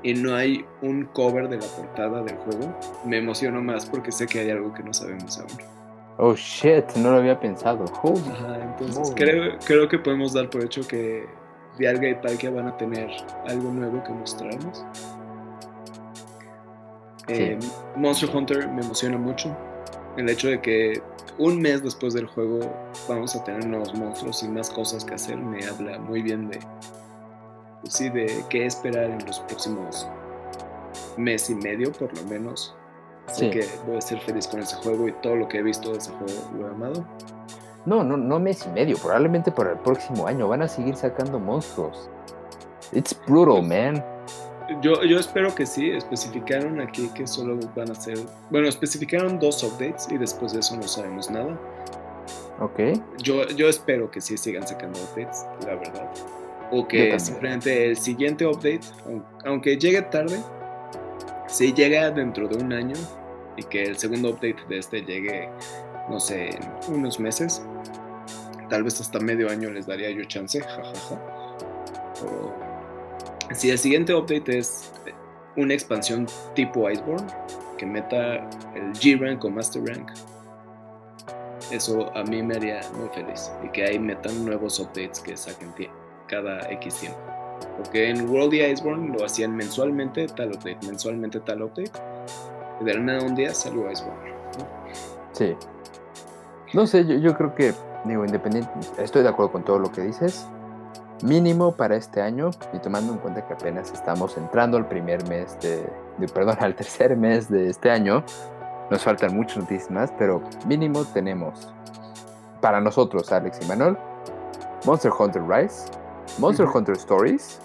y no hay un cover de la portada del juego, me emociono más porque sé que hay algo que no sabemos aún. Oh shit, no lo había pensado. Ajá, entonces creo, creo que podemos dar por hecho que Dialga y Palkia van a tener algo nuevo que mostrarnos. Eh, Monster Hunter me emociona mucho. El hecho de que un mes después del juego vamos a tener nuevos monstruos y más cosas que hacer me habla muy bien de, sí, de qué esperar en los próximos mes y medio, por lo menos. Sé Sí. que voy a ser feliz con ese juego y todo lo que he visto de ese juego lo he amado. No, no, no mes y medio. Probablemente para el próximo año van a seguir sacando monstruos. It's brutal, man. Yo, yo espero que sí, especificaron aquí que solo van a ser, bueno, especificaron dos updates y después de eso no sabemos nada. Ok. Yo, yo espero que sí sigan sacando updates, la verdad. O que simplemente el siguiente update, aun- aunque llegue tarde, si llega dentro de un año y que el segundo update de este llegue, no sé, unos meses, tal vez hasta medio año les daría yo chance, jajaja. Pero si el siguiente update es una expansión tipo Iceborne, que meta el G-Rank o Master Rank, eso a mí me haría muy feliz. Y que ahí metan nuevos updates que saquen cada X tiempo. Porque en World y Iceborne lo hacían mensualmente, tal update, mensualmente tal update. Y de nada un día salió Iceborne. ¿no? Sí. No sé, yo, yo creo que, digo, independiente, estoy de acuerdo con todo lo que dices. Mínimo para este año, y tomando en cuenta que apenas estamos entrando al primer mes de, de- perdón, al tercer mes de este año, nos faltan muchas noticias más, pero mínimo tenemos para nosotros, Alex y Manuel, Monster Hunter Rise, Monster. Hunter Stories,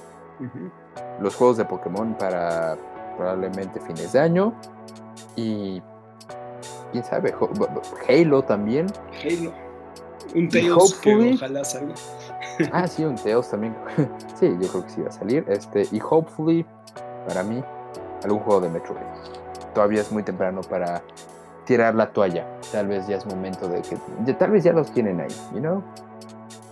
los juegos de Pokémon para probablemente fines de año y quién sabe, Halo también. Halo. Un Tails que ojalá salga. Ah, sí, un Teos también. sí, yo creo que sí va a salir. Este, y hopefully, para mí, algún juego de Metroid. Todavía es muy temprano para tirar la toalla. Tal vez ya es momento de que. ya- tal vez ya los tienen ahí, you know?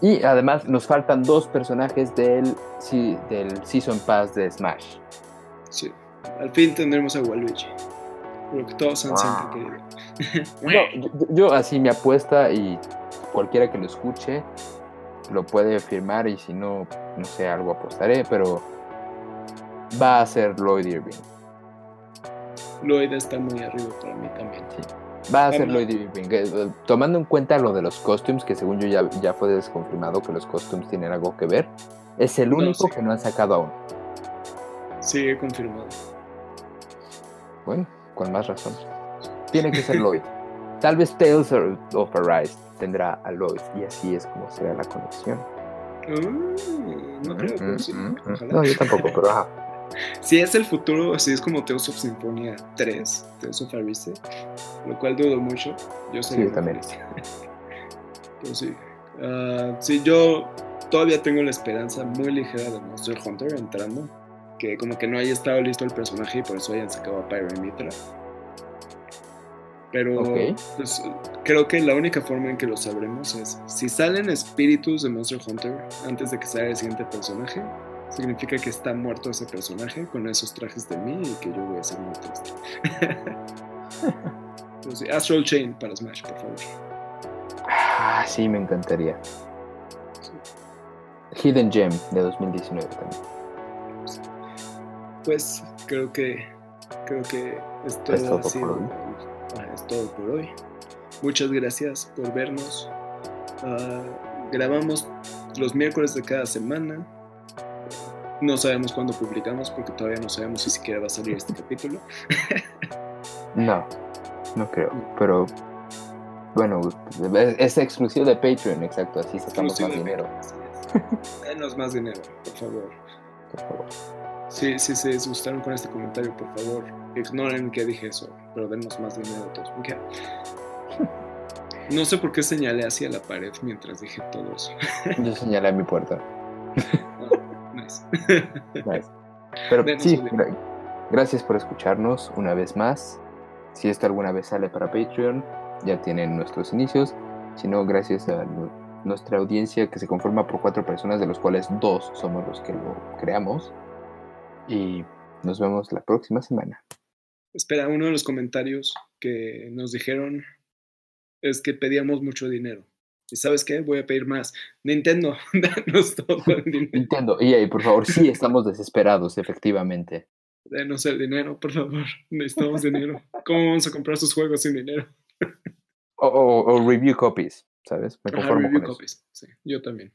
Y además nos faltan dos personajes del, sí, del Season Pass de Smash. Sí. Al fin tendremos a Waluigi. Lo que todos han Wow. siempre querido. No, yo, yo así me apuesta y cualquiera que lo escuche lo puede firmar y si no, no sé, algo apostaré, pero va a ser Lloyd Irving. Lloyd está muy arriba para mí también. Va a ser Además- Lloyd Irving. eh, Tomando en cuenta lo de los costumes, que según yo ya, ya fue desconfirmado que los costumes tienen algo que ver, es el No, único sí. que no han sacado aún. Sigue confirmado. Bueno, con más razón. Tiene que ser Lloyd. Tal vez Tales of Arise tendrá a Lloyd y así es como será la conexión. Mm, no creo, sí. Mm, mm, mm. Ojalá. No, yo tampoco, pero ajá. Si es el futuro, si es como Tales of Symphonia 3, Tales of Arise, lo cual dudo mucho. Yo Sí, yo también. Pero sí. Sí, yo todavía tengo la esperanza muy ligera de Monster Hunter entrando. Que como que no haya estado listo el personaje y por eso hayan sacado a Pyro y Mitra. Pero pues, creo que la única forma en que lo sabremos es si salen espíritus de Monster Hunter antes de que salga el siguiente personaje. Significa que está muerto ese personaje con esos trajes de mí y que yo voy a ser muy triste. Sí, Astral Chain para Smash, por favor. Ah, sí, me encantaría. Hidden Gem de 2019 también. Pues creo que creo que esto Es todo ha sido- por hoy. Ah, es todo por hoy. Muchas gracias por vernos. Ah, grabamos los miércoles de cada semana. No sabemos cuándo publicamos porque todavía no sabemos si siquiera va a salir este capítulo. No, no creo. Pero bueno, es, es exclusivo de Patreon, exacto. Así sacamos más dinero. Denos más dinero, por favor. Por favor. Sí, sí, se disgustaron con este comentario, por favor, ignoren que dije eso, pero denos más dinero a todos. No sé por qué señalé hacia la pared mientras dije todo eso. Yo señalé a mi puerta. Nice. Nice. Pero Denos sí, gra- gracias por escucharnos una vez más. Si esto alguna vez sale para Patreon, ya tienen nuestros inicios. Si no, gracias a nu- nuestra audiencia que se conforma por cuatro personas, de los cuales dos somos los que lo creamos. Y nos vemos la próxima semana. Espera, uno de los comentarios que nos dijeron es que pedíamos mucho dinero. ¿Y sabes qué? Voy a pedir más. Nintendo, danos todo el dinero. Nintendo, EA, por favor, sí estamos desesperados, efectivamente. Denos el dinero, por favor. Necesitamos dinero. ¿Cómo vamos a comprar sus juegos sin dinero? O, o- o review copies, ¿sabes? Me Ajá, conformo review con eso. copies. Sí, yo también.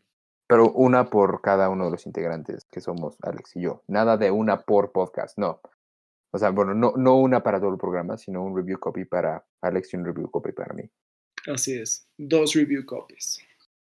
Pero una por cada uno de los integrantes, que somos Alex y yo. Nada de una por podcast, no. O sea, bueno, no, no una para todo el programa, sino un review copy para Alex y un review copy para mí. Así es. Dos review copies.